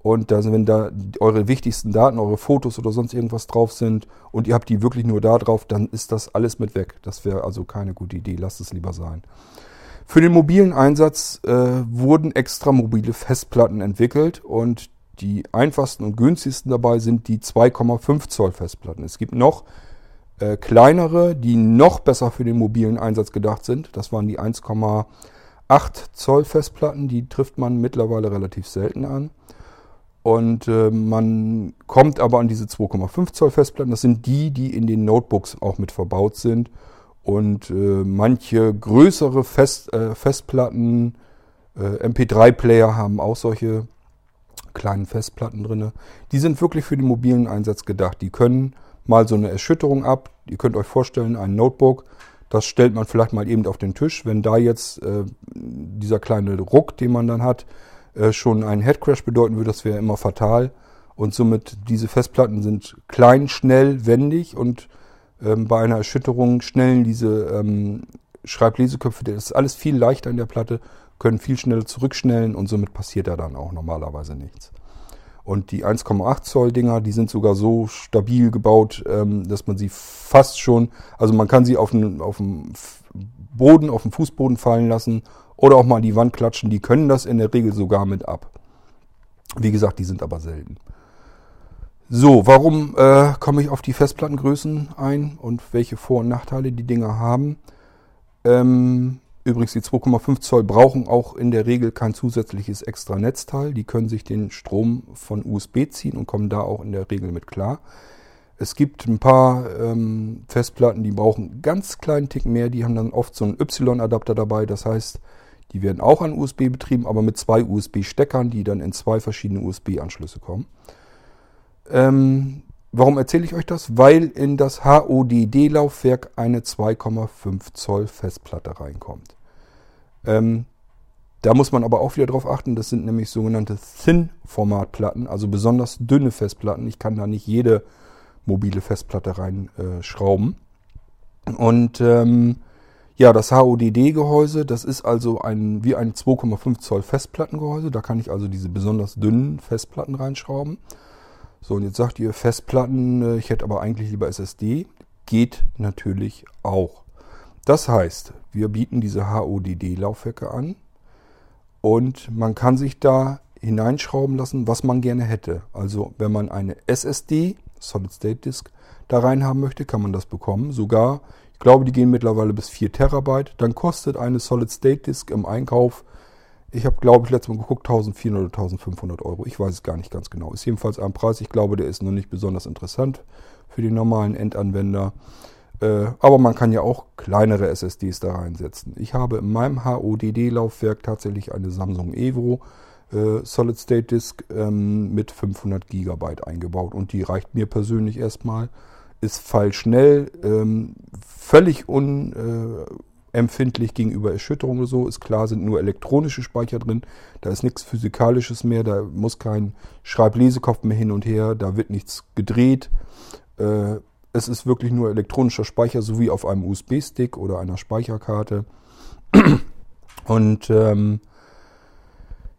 Und da, wenn da eure wichtigsten Daten, eure Fotos oder sonst irgendwas drauf sind und ihr habt die wirklich nur da drauf, dann ist das alles mit weg. Das wäre also keine gute Idee. Lasst es lieber sein. Für den mobilen Einsatz äh, wurden extra mobile Festplatten entwickelt und die einfachsten und günstigsten dabei sind die 2,5 Zoll Festplatten. Es gibt noch äh, kleinere, die noch besser für den mobilen Einsatz gedacht sind. Das waren die 1,5 8 Zoll Festplatten, die trifft man mittlerweile relativ selten an. Und äh, man kommt aber an diese 2,5 Zoll Festplatten. Das sind die, die in den Notebooks auch mit verbaut sind. Und äh, manche größere Fest, äh, Festplatten, äh, MP3-Player haben auch solche kleinen Festplatten drin. Die sind wirklich für den mobilen Einsatz gedacht. Die können mal so eine Erschütterung ab. Ihr könnt euch vorstellen, ein Notebook das stellt man vielleicht mal eben auf den Tisch. Wenn da jetzt äh, dieser kleine Ruck, den man dann hat, äh, schon einen Headcrash bedeuten würde, das wäre immer fatal. Und somit diese Festplatten sind klein, schnell, wendig und ähm, bei einer Erschütterung schnellen diese ähm, Schreibleseköpfe, das ist alles viel leichter in der Platte, können viel schneller zurückschnellen und somit passiert da dann auch normalerweise nichts. Und die 1,8 Zoll Dinger, die sind sogar so stabil gebaut, ähm, dass man sie fast schon, also man kann sie auf den, auf dem Boden, auf dem Fußboden fallen lassen oder auch mal an die Wand klatschen. Die können das in der Regel sogar mit ab. Wie gesagt, die sind aber selten. So, warum äh, komme ich auf die Festplattengrößen ein und welche Vor- und Nachteile die Dinger haben? Ähm, Übrigens, die 2,5 Zoll brauchen auch in der Regel kein zusätzliches extra Netzteil. Die können sich den Strom von USB ziehen und kommen da auch in der Regel mit klar. Es gibt ein paar ähm, Festplatten, die brauchen ganz kleinen Tick mehr. Die haben dann oft so einen Y-Adapter dabei. Das heißt, die werden auch an USB betrieben, aber mit zwei USB-Steckern, die dann in zwei verschiedene USB-Anschlüsse kommen. Ähm, Warum erzähle ich euch das? Weil in das HODD-Laufwerk eine 2,5 Zoll Festplatte reinkommt. Ähm, da muss man aber auch wieder darauf achten, das sind nämlich sogenannte Thin-Formatplatten, also besonders dünne Festplatten. Ich kann da nicht jede mobile Festplatte reinschrauben. Äh, Und ähm, ja, das HODD-Gehäuse, das ist also ein, wie ein 2,5 Zoll Festplattengehäuse. Da kann ich also diese besonders dünnen Festplatten reinschrauben. So, und jetzt sagt ihr Festplatten, äh, ich hätte aber eigentlich lieber SSD. Geht natürlich auch. Das heißt, wir bieten diese HODD-Laufwerke an und man kann sich da hineinschrauben lassen, was man gerne hätte. Also wenn man eine SSD, Solid State Disk, da rein haben möchte, kann man das bekommen. Sogar, ich glaube, die gehen mittlerweile bis 4 Terabyte. Dann kostet eine Solid State Disk im Einkauf ich habe, glaube ich, letztes Mal geguckt, 1400 oder 1500 Euro. Ich weiß es gar nicht ganz genau. Ist jedenfalls ein Preis. Ich glaube, der ist noch nicht besonders interessant für den normalen Endanwender. Äh, aber man kann ja auch kleinere SSDs da reinsetzen. Ich habe in meinem HODD-Laufwerk tatsächlich eine Samsung Evo äh, Solid State Disk ähm, mit 500 GB eingebaut. Und die reicht mir persönlich erstmal. ist fallschnell, ähm, völlig unempfindlich gegenüber Erschütterung oder so. Ist klar, sind nur elektronische Speicher drin. Da ist nichts Physikalisches mehr, da muss kein Schreiblesekopf mehr hin und her, da wird nichts gedreht. Äh, es ist wirklich nur elektronischer Speicher, so wie auf einem USB-Stick oder einer Speicherkarte. Und ähm,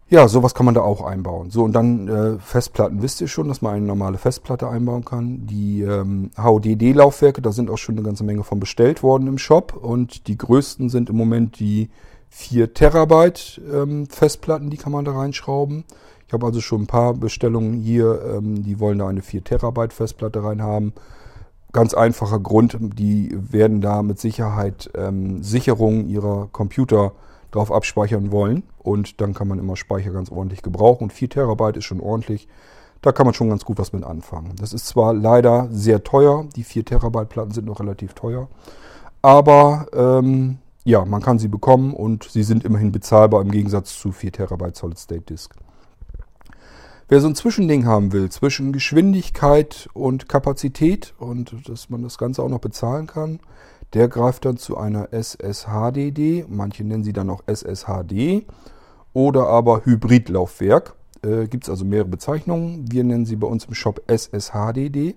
ja, sowas kann man da auch einbauen. So, und dann äh, Festplatten. Wisst ihr schon, dass man eine normale Festplatte einbauen kann? Die ähm, HODD-Laufwerke, da sind auch schon eine ganze Menge von bestellt worden im Shop. Und die größten sind im Moment die 4 Terabyte ähm, Festplatten, die kann man da reinschrauben. Ich habe also schon ein paar Bestellungen hier, ähm, die wollen da eine 4 Terabyte Festplatte reinhaben. Ganz einfacher Grund, die werden da mit Sicherheit ähm, Sicherungen ihrer Computer drauf abspeichern wollen. Und dann kann man immer Speicher ganz ordentlich gebrauchen. Und 4 Terabyte ist schon ordentlich. Da kann man schon ganz gut was mit anfangen. Das ist zwar leider sehr teuer. Die 4 Terabyte Platten sind noch relativ teuer. Aber ähm, ja, man kann sie bekommen und sie sind immerhin bezahlbar im Gegensatz zu 4 Terabyte Solid State Disk. Wer so ein Zwischending haben will, zwischen Geschwindigkeit und Kapazität und dass man das Ganze auch noch bezahlen kann, der greift dann zu einer SSHDD, manche nennen sie dann auch SSHD oder aber Hybridlaufwerk. Äh, Gibt es also mehrere Bezeichnungen. Wir nennen sie bei uns im Shop SSHDD.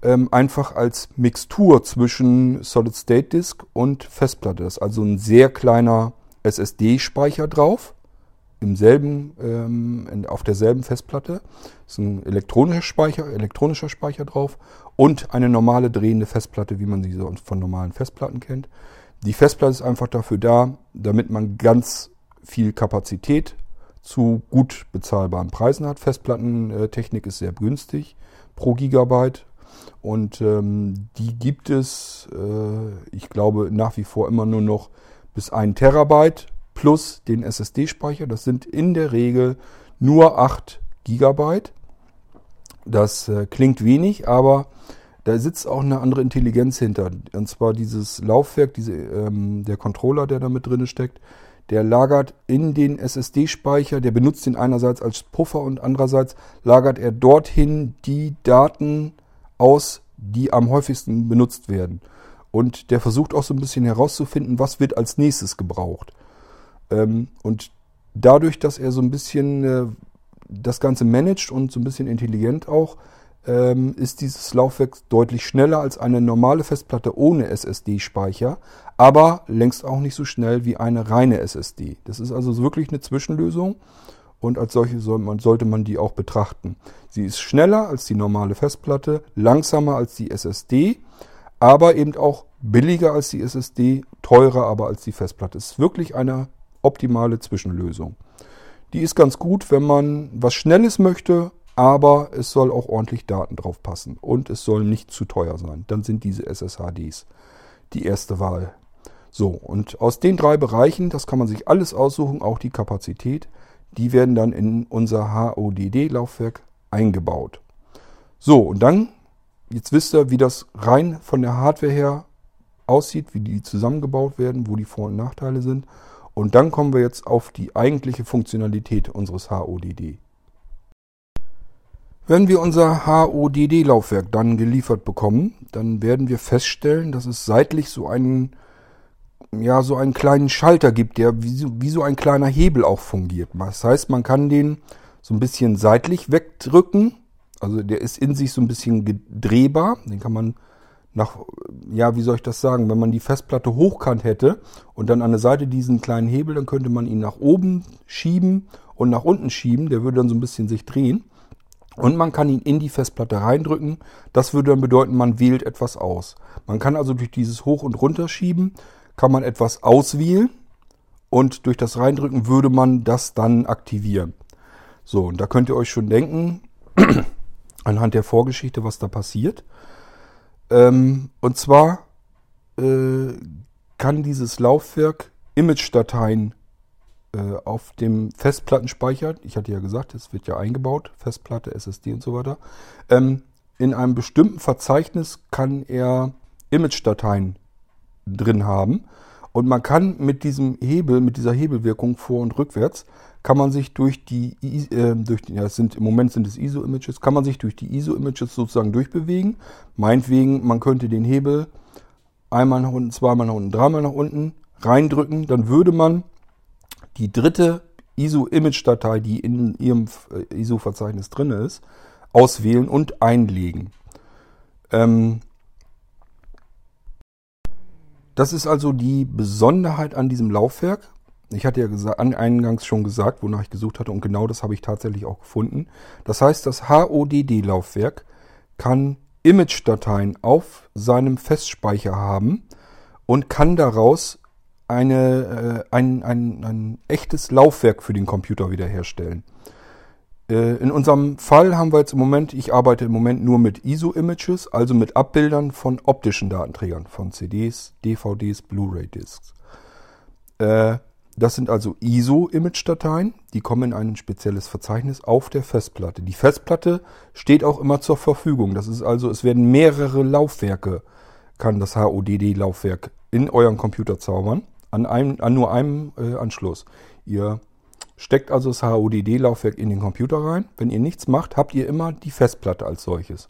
Ähm, einfach als Mixtur zwischen Solid State Disk und Festplatte. Das ist also ein sehr kleiner SSD-Speicher drauf im selben, ähm, auf derselben Festplatte. ist ein elektronischer Speicher, elektronischer Speicher drauf und eine normale drehende Festplatte, wie man sie so von normalen Festplatten kennt. Die Festplatte ist einfach dafür da, damit man ganz viel Kapazität zu gut bezahlbaren Preisen hat. Festplattentechnik ist sehr günstig pro Gigabyte und ähm, die gibt es, äh, ich glaube, nach wie vor immer nur noch bis 1 Terabyte plus den SSD-Speicher. Das sind in der Regel nur 8 GB. Das äh, klingt wenig, aber da sitzt auch eine andere Intelligenz hinter. Und zwar dieses Laufwerk, diese, ähm, der Controller, der da mit drin steckt, der lagert in den SSD-Speicher, der benutzt ihn einerseits als Puffer und andererseits lagert er dorthin die Daten aus, die am häufigsten benutzt werden. Und der versucht auch so ein bisschen herauszufinden, was wird als nächstes gebraucht. Ähm, und dadurch, dass er so ein bisschen äh, das Ganze managt und so ein bisschen intelligent auch, ähm, ist dieses Laufwerk deutlich schneller als eine normale Festplatte ohne SSD-Speicher, aber längst auch nicht so schnell wie eine reine SSD. Das ist also wirklich eine Zwischenlösung und als solche sollte man die auch betrachten. Sie ist schneller als die normale Festplatte, langsamer als die SSD, aber eben auch billiger als die SSD, teurer aber als die Festplatte. Es ist wirklich eine optimale Zwischenlösung. Die ist ganz gut, wenn man was Schnelles möchte, aber es soll auch ordentlich Daten drauf passen und es soll nicht zu teuer sein. Dann sind diese SSHDs die erste Wahl. So, und aus den drei Bereichen, das kann man sich alles aussuchen, auch die Kapazität, die werden dann in unser HODD-Laufwerk eingebaut. So, und dann, jetzt wisst ihr, wie das rein von der Hardware her aussieht, wie die zusammengebaut werden, wo die Vor- und Nachteile sind. Und dann kommen wir jetzt auf die eigentliche Funktionalität unseres HODD. Wenn wir unser HODD-Laufwerk dann geliefert bekommen, dann werden wir feststellen, dass es seitlich so einen, ja, so einen kleinen Schalter gibt, der wie so, wie so ein kleiner Hebel auch fungiert. Das heißt, man kann den so ein bisschen seitlich wegdrücken. Also der ist in sich so ein bisschen gedrehbar. Den kann man nach, ja, wie soll ich das sagen, wenn man die Festplatte hochkant hätte und dann an der Seite diesen kleinen Hebel, dann könnte man ihn nach oben schieben und nach unten schieben, der würde dann so ein bisschen sich drehen. Und man kann ihn in die Festplatte reindrücken. Das würde dann bedeuten, man wählt etwas aus. Man kann also durch dieses Hoch- und Runterschieben, kann man etwas auswählen und durch das Reindrücken würde man das dann aktivieren. So, und da könnt ihr euch schon denken, anhand der Vorgeschichte, was da passiert. Ähm, und zwar äh, kann dieses Laufwerk Image-Dateien äh, auf dem Festplattenspeicher, ich hatte ja gesagt, es wird ja eingebaut, Festplatte, SSD und so weiter, ähm, in einem bestimmten Verzeichnis kann er Image-Dateien drin haben. Und man kann mit diesem Hebel, mit dieser Hebelwirkung vor und rückwärts, kann man sich durch die, äh, durch die ja, sind, im Moment sind es ISO-Images, kann man sich durch die ISO-Images sozusagen durchbewegen. Meinetwegen, man könnte den Hebel einmal nach unten, zweimal nach unten, dreimal nach unten reindrücken, dann würde man die dritte ISO-Image-Datei, die in Ihrem äh, ISO-Verzeichnis drin ist, auswählen und einlegen. Ähm, das ist also die Besonderheit an diesem Laufwerk. Ich hatte ja eingangs schon gesagt, wonach ich gesucht hatte und genau das habe ich tatsächlich auch gefunden. Das heißt, das HODD-Laufwerk kann Image-Dateien auf seinem Festspeicher haben und kann daraus eine, äh, ein, ein, ein echtes Laufwerk für den Computer wiederherstellen. Äh, in unserem Fall haben wir jetzt im Moment, ich arbeite im Moment nur mit ISO-Images, also mit Abbildern von optischen Datenträgern, von CDs, DVDs, Blu-ray-Discs. Äh, das sind also ISO-Image-Dateien, die kommen in ein spezielles Verzeichnis auf der Festplatte. Die Festplatte steht auch immer zur Verfügung. Das ist also, es werden mehrere Laufwerke, kann das HODD-Laufwerk in euren Computer zaubern, an, einem, an nur einem äh, Anschluss. Ihr Steckt also das HODD-Laufwerk in den Computer rein. Wenn ihr nichts macht, habt ihr immer die Festplatte als solches.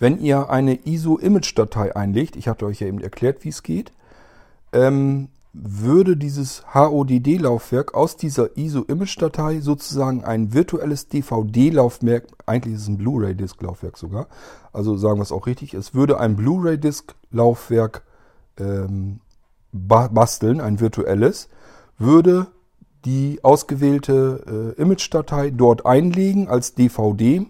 Wenn ihr eine ISO-Image-Datei einlegt, ich hatte euch ja eben erklärt, wie es geht, ähm, würde dieses HODD-Laufwerk aus dieser ISO-Image-Datei sozusagen ein virtuelles DVD-Laufwerk, eigentlich ist es ein Blu-ray-Disk-Laufwerk sogar, also sagen wir es auch richtig, es würde ein Blu-ray-Disk-Laufwerk ähm, basteln, ein virtuelles, würde die ausgewählte äh, Image-Datei dort einlegen als DVD,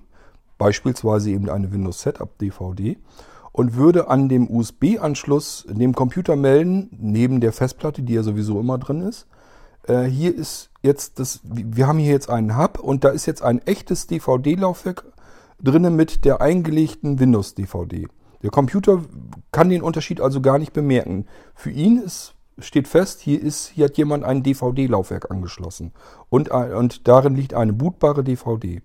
beispielsweise eben eine Windows Setup DVD, und würde an dem USB-Anschluss dem Computer melden, neben der Festplatte, die ja sowieso immer drin ist. Äh, hier ist jetzt das, wir haben hier jetzt einen Hub und da ist jetzt ein echtes DVD-Laufwerk drinnen mit der eingelegten Windows-DVD. Der Computer kann den Unterschied also gar nicht bemerken. Für ihn ist steht fest, hier, ist, hier hat jemand ein DVD-Laufwerk angeschlossen. Und, und darin liegt eine bootbare DVD.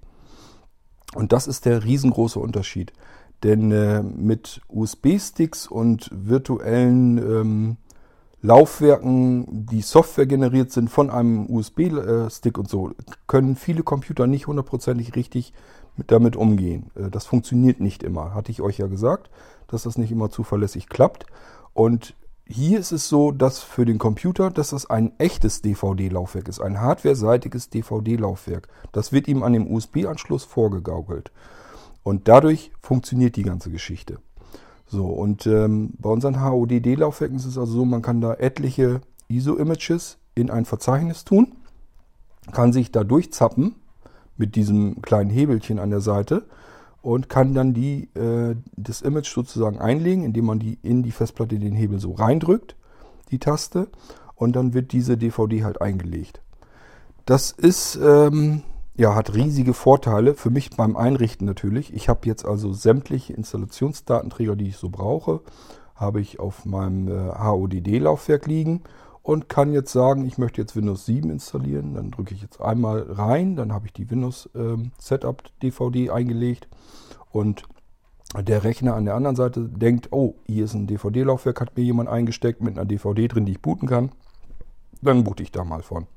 Und das ist der riesengroße Unterschied. Denn äh, mit USB-Sticks und virtuellen ähm, Laufwerken, die Software generiert sind von einem USB-Stick und so, können viele Computer nicht hundertprozentig richtig mit, damit umgehen. Äh, das funktioniert nicht immer. Hatte ich euch ja gesagt, dass das nicht immer zuverlässig klappt. Und hier ist es so, dass für den Computer, dass das ein echtes DVD-Laufwerk ist, ein hardwareseitiges DVD-Laufwerk. Das wird ihm an dem USB-Anschluss vorgegaukelt. Und dadurch funktioniert die ganze Geschichte. So, und ähm, bei unseren HODD-Laufwerken ist es also so, man kann da etliche ISO-Images in ein Verzeichnis tun, kann sich da durchzappen mit diesem kleinen Hebelchen an der Seite und kann dann die, äh, das Image sozusagen einlegen, indem man die in die Festplatte den Hebel so reindrückt, die Taste, und dann wird diese DVD halt eingelegt. Das ist, ähm, ja, hat riesige Vorteile für mich beim Einrichten natürlich. Ich habe jetzt also sämtliche Installationsdatenträger, die ich so brauche, habe ich auf meinem äh, HODD-Laufwerk liegen und kann jetzt sagen, ich möchte jetzt Windows 7 installieren. Dann drücke ich jetzt einmal rein, dann habe ich die Windows ähm, Setup DVD eingelegt und der Rechner an der anderen Seite denkt, oh, hier ist ein DVD-Laufwerk, hat mir jemand eingesteckt mit einer DVD drin, die ich booten kann. Dann boote ich da mal von.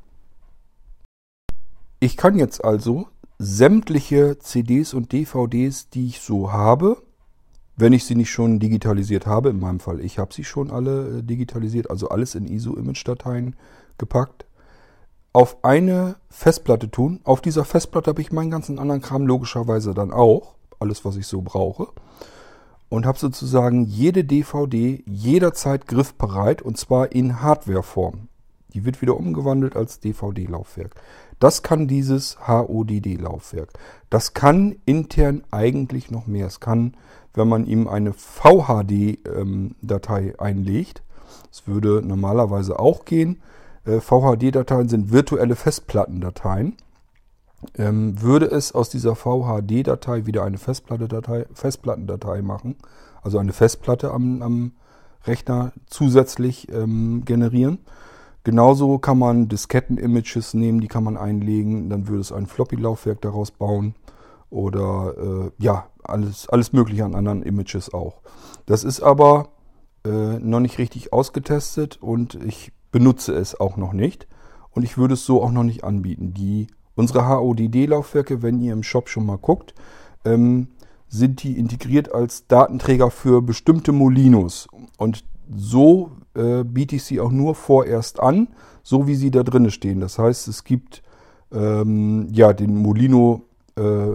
Ich kann jetzt also sämtliche CDs und DVDs, die ich so habe, wenn ich sie nicht schon digitalisiert habe, in meinem Fall, ich habe sie schon alle äh, digitalisiert, also alles in ISO-Image-Dateien gepackt, auf eine Festplatte tun. Auf dieser Festplatte habe ich meinen ganzen anderen Kram logischerweise dann auch, alles was ich so brauche. Und habe sozusagen jede DVD jederzeit griffbereit und zwar in Hardwareform. Die wird wieder umgewandelt als DVD-Laufwerk. Das kann dieses HODD-Laufwerk. Das kann intern eigentlich noch mehr. Es kann wenn man ihm eine VHD-Datei ähm, einlegt. Das würde normalerweise auch gehen. Äh, VHD-Dateien sind virtuelle Festplattendateien. Ähm, würde es aus dieser VHD-Datei wieder eine Festplattendatei, Festplattendatei machen, also eine Festplatte am, am Rechner zusätzlich ähm, generieren. Genauso kann man Disketten-Images nehmen, die kann man einlegen, dann würde es ein Floppy-Laufwerk daraus bauen oder äh, ja, alles, alles mögliche an anderen Images auch. Das ist aber äh, noch nicht richtig ausgetestet und ich benutze es auch noch nicht. und ich würde es so auch noch nicht anbieten. Die, unsere HODD-Laufwerke, wenn ihr im Shop schon mal guckt, ähm, sind die integriert als Datenträger für bestimmte Molinos. Und so äh, biete ich sie auch nur vorerst an, so wie sie da drinnen stehen. Das heißt, es gibt ähm, ja den Molino äh,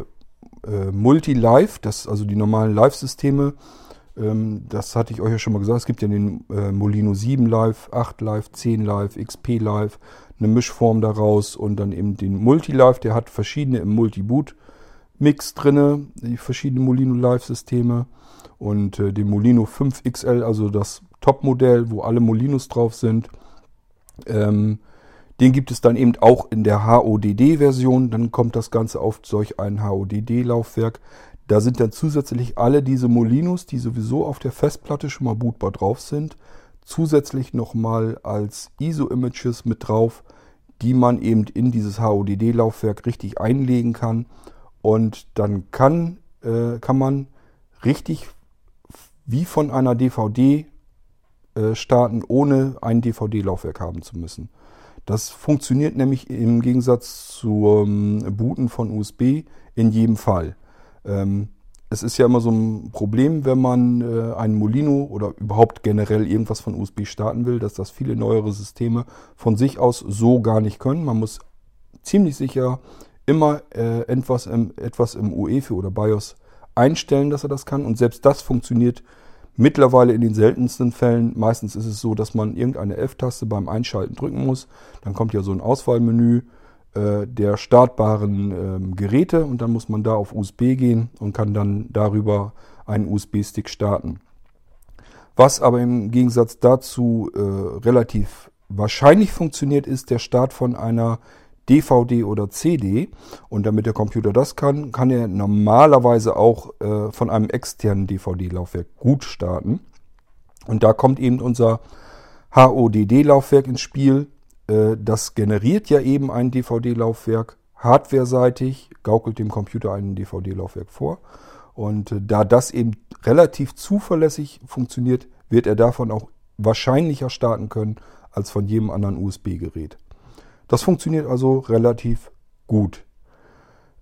äh, Multi-Live, das also die normalen Live-Systeme. Ähm, das hatte ich euch ja schon mal gesagt. Es gibt ja den äh, Molino 7 Live, 8 Live, 10 Live, XP Live, eine Mischform daraus und dann eben den Multi-Live, der hat verschiedene im Multi-Boot Mix drinne, die verschiedenen Molino Live-Systeme und äh, den Molino 5 XL, also das Top-Modell, wo alle Molinos drauf sind. Ähm, den gibt es dann eben auch in der HODD-Version. Dann kommt das Ganze auf solch ein HODD-Laufwerk. Da sind dann zusätzlich alle diese Molinos, die sowieso auf der Festplatte schon mal bootbar drauf sind, zusätzlich nochmal als ISO-Images mit drauf, die man eben in dieses HODD-Laufwerk richtig einlegen kann. Und dann kann, äh, kann man richtig wie von einer DVD äh, starten, ohne ein DVD-Laufwerk haben zu müssen. Das funktioniert nämlich im Gegensatz zum Booten von USB in jedem Fall. Ähm, es ist ja immer so ein Problem, wenn man äh, einen Molino oder überhaupt generell irgendwas von USB starten will, dass das viele neuere Systeme von sich aus so gar nicht können. Man muss ziemlich sicher immer äh, etwas, im, etwas im UEFI oder BIOS einstellen, dass er das kann. Und selbst das funktioniert Mittlerweile in den seltensten Fällen, meistens ist es so, dass man irgendeine F-Taste beim Einschalten drücken muss. Dann kommt ja so ein Auswahlmenü äh, der startbaren äh, Geräte und dann muss man da auf USB gehen und kann dann darüber einen USB-Stick starten. Was aber im Gegensatz dazu äh, relativ wahrscheinlich funktioniert, ist der Start von einer DVD oder CD. Und damit der Computer das kann, kann er normalerweise auch äh, von einem externen DVD-Laufwerk gut starten. Und da kommt eben unser HODD-Laufwerk ins Spiel. Äh, das generiert ja eben ein DVD-Laufwerk hardware-seitig, gaukelt dem Computer ein DVD-Laufwerk vor. Und äh, da das eben relativ zuverlässig funktioniert, wird er davon auch wahrscheinlicher starten können als von jedem anderen USB-Gerät. Das funktioniert also relativ gut.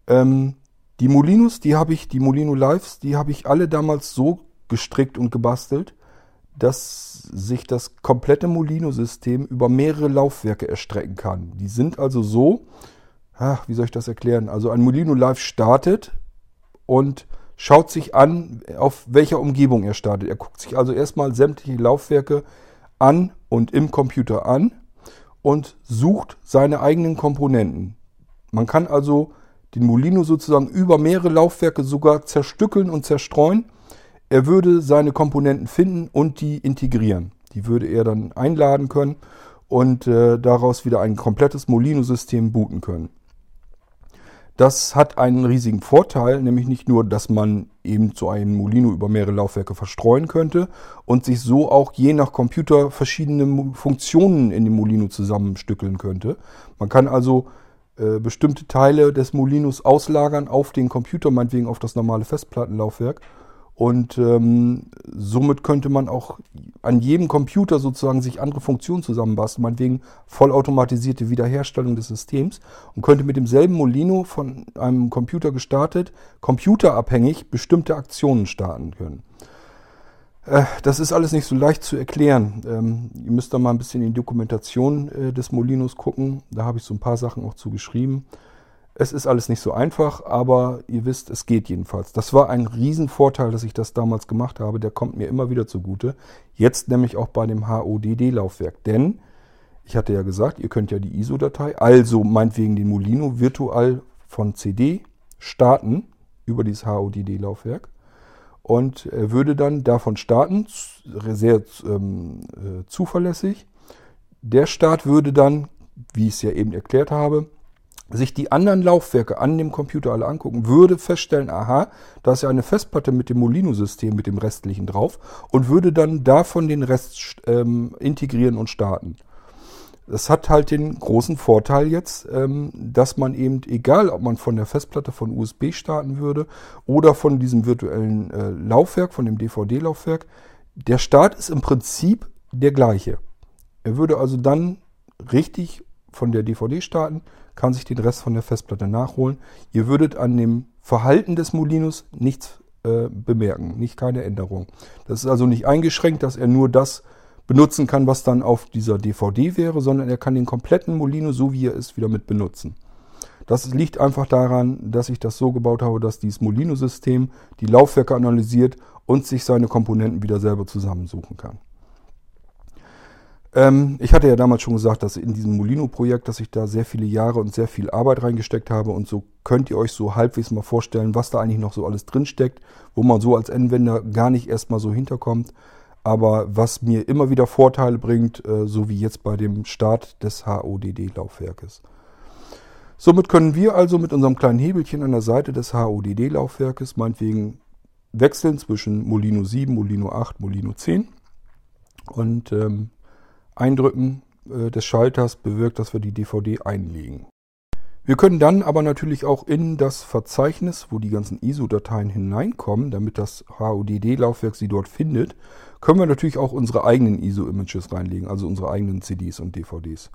Ähm, die Molinos, die habe ich, die Molino Lives, die habe ich alle damals so gestrickt und gebastelt, dass sich das komplette Molino-System über mehrere Laufwerke erstrecken kann. Die sind also so, ach, wie soll ich das erklären? Also ein Molino Live startet und schaut sich an, auf welcher Umgebung er startet. Er guckt sich also erstmal sämtliche Laufwerke an und im Computer an und sucht seine eigenen Komponenten. Man kann also den Molino sozusagen über mehrere Laufwerke sogar zerstückeln und zerstreuen. Er würde seine Komponenten finden und die integrieren. Die würde er dann einladen können und äh, daraus wieder ein komplettes Molino-System booten können. Das hat einen riesigen Vorteil, nämlich nicht nur, dass man eben so einen Molino über mehrere Laufwerke verstreuen könnte und sich so auch je nach Computer verschiedene Funktionen in dem Molino zusammenstückeln könnte. Man kann also äh, bestimmte Teile des Molinos auslagern auf den Computer, meinetwegen auf das normale Festplattenlaufwerk und ähm, somit könnte man auch an jedem Computer sozusagen sich andere Funktionen zusammenbasteln, meinetwegen vollautomatisierte Wiederherstellung des Systems und könnte mit demselben Molino von einem Computer gestartet, computerabhängig bestimmte Aktionen starten können. Äh, das ist alles nicht so leicht zu erklären. Ähm, ihr müsst da mal ein bisschen in die Dokumentation äh, des Molinos gucken. Da habe ich so ein paar Sachen auch zu geschrieben. Es ist alles nicht so einfach, aber ihr wisst, es geht jedenfalls. Das war ein Riesenvorteil, dass ich das damals gemacht habe. Der kommt mir immer wieder zugute. Jetzt nämlich auch bei dem HODD-Laufwerk. Denn, ich hatte ja gesagt, ihr könnt ja die ISO-Datei, also meinetwegen den Molino virtual von CD starten über dieses HODD-Laufwerk. Und er würde dann davon starten, sehr ähm, äh, zuverlässig. Der Start würde dann, wie ich es ja eben erklärt habe, sich die anderen Laufwerke an dem Computer alle angucken, würde feststellen, aha, da ist ja eine Festplatte mit dem Molino-System, mit dem restlichen drauf und würde dann davon den Rest ähm, integrieren und starten. Das hat halt den großen Vorteil jetzt, ähm, dass man eben, egal ob man von der Festplatte von USB starten würde oder von diesem virtuellen äh, Laufwerk, von dem DVD-Laufwerk, der Start ist im Prinzip der gleiche. Er würde also dann richtig von der DVD starten, kann sich den Rest von der Festplatte nachholen. Ihr würdet an dem Verhalten des Molinos nichts äh, bemerken, nicht keine Änderung. Das ist also nicht eingeschränkt, dass er nur das benutzen kann, was dann auf dieser DVD wäre, sondern er kann den kompletten Molino, so wie er ist, wieder mit benutzen. Das liegt einfach daran, dass ich das so gebaut habe, dass dieses Molino-System die Laufwerke analysiert und sich seine Komponenten wieder selber zusammensuchen kann. Ähm, ich hatte ja damals schon gesagt, dass in diesem Molino-Projekt, dass ich da sehr viele Jahre und sehr viel Arbeit reingesteckt habe und so könnt ihr euch so halbwegs mal vorstellen, was da eigentlich noch so alles drinsteckt, wo man so als Anwender gar nicht erstmal so hinterkommt, aber was mir immer wieder Vorteile bringt, äh, so wie jetzt bei dem Start des HODD-Laufwerkes. Somit können wir also mit unserem kleinen Hebelchen an der Seite des HODD-Laufwerkes meinetwegen wechseln zwischen Molino 7, Molino 8, Molino 10 und ähm, Eindrücken äh, des Schalters bewirkt, dass wir die DVD einlegen. Wir können dann aber natürlich auch in das Verzeichnis, wo die ganzen ISO-Dateien hineinkommen, damit das HODD-Laufwerk sie dort findet, können wir natürlich auch unsere eigenen ISO-Images reinlegen, also unsere eigenen CDs und DVDs.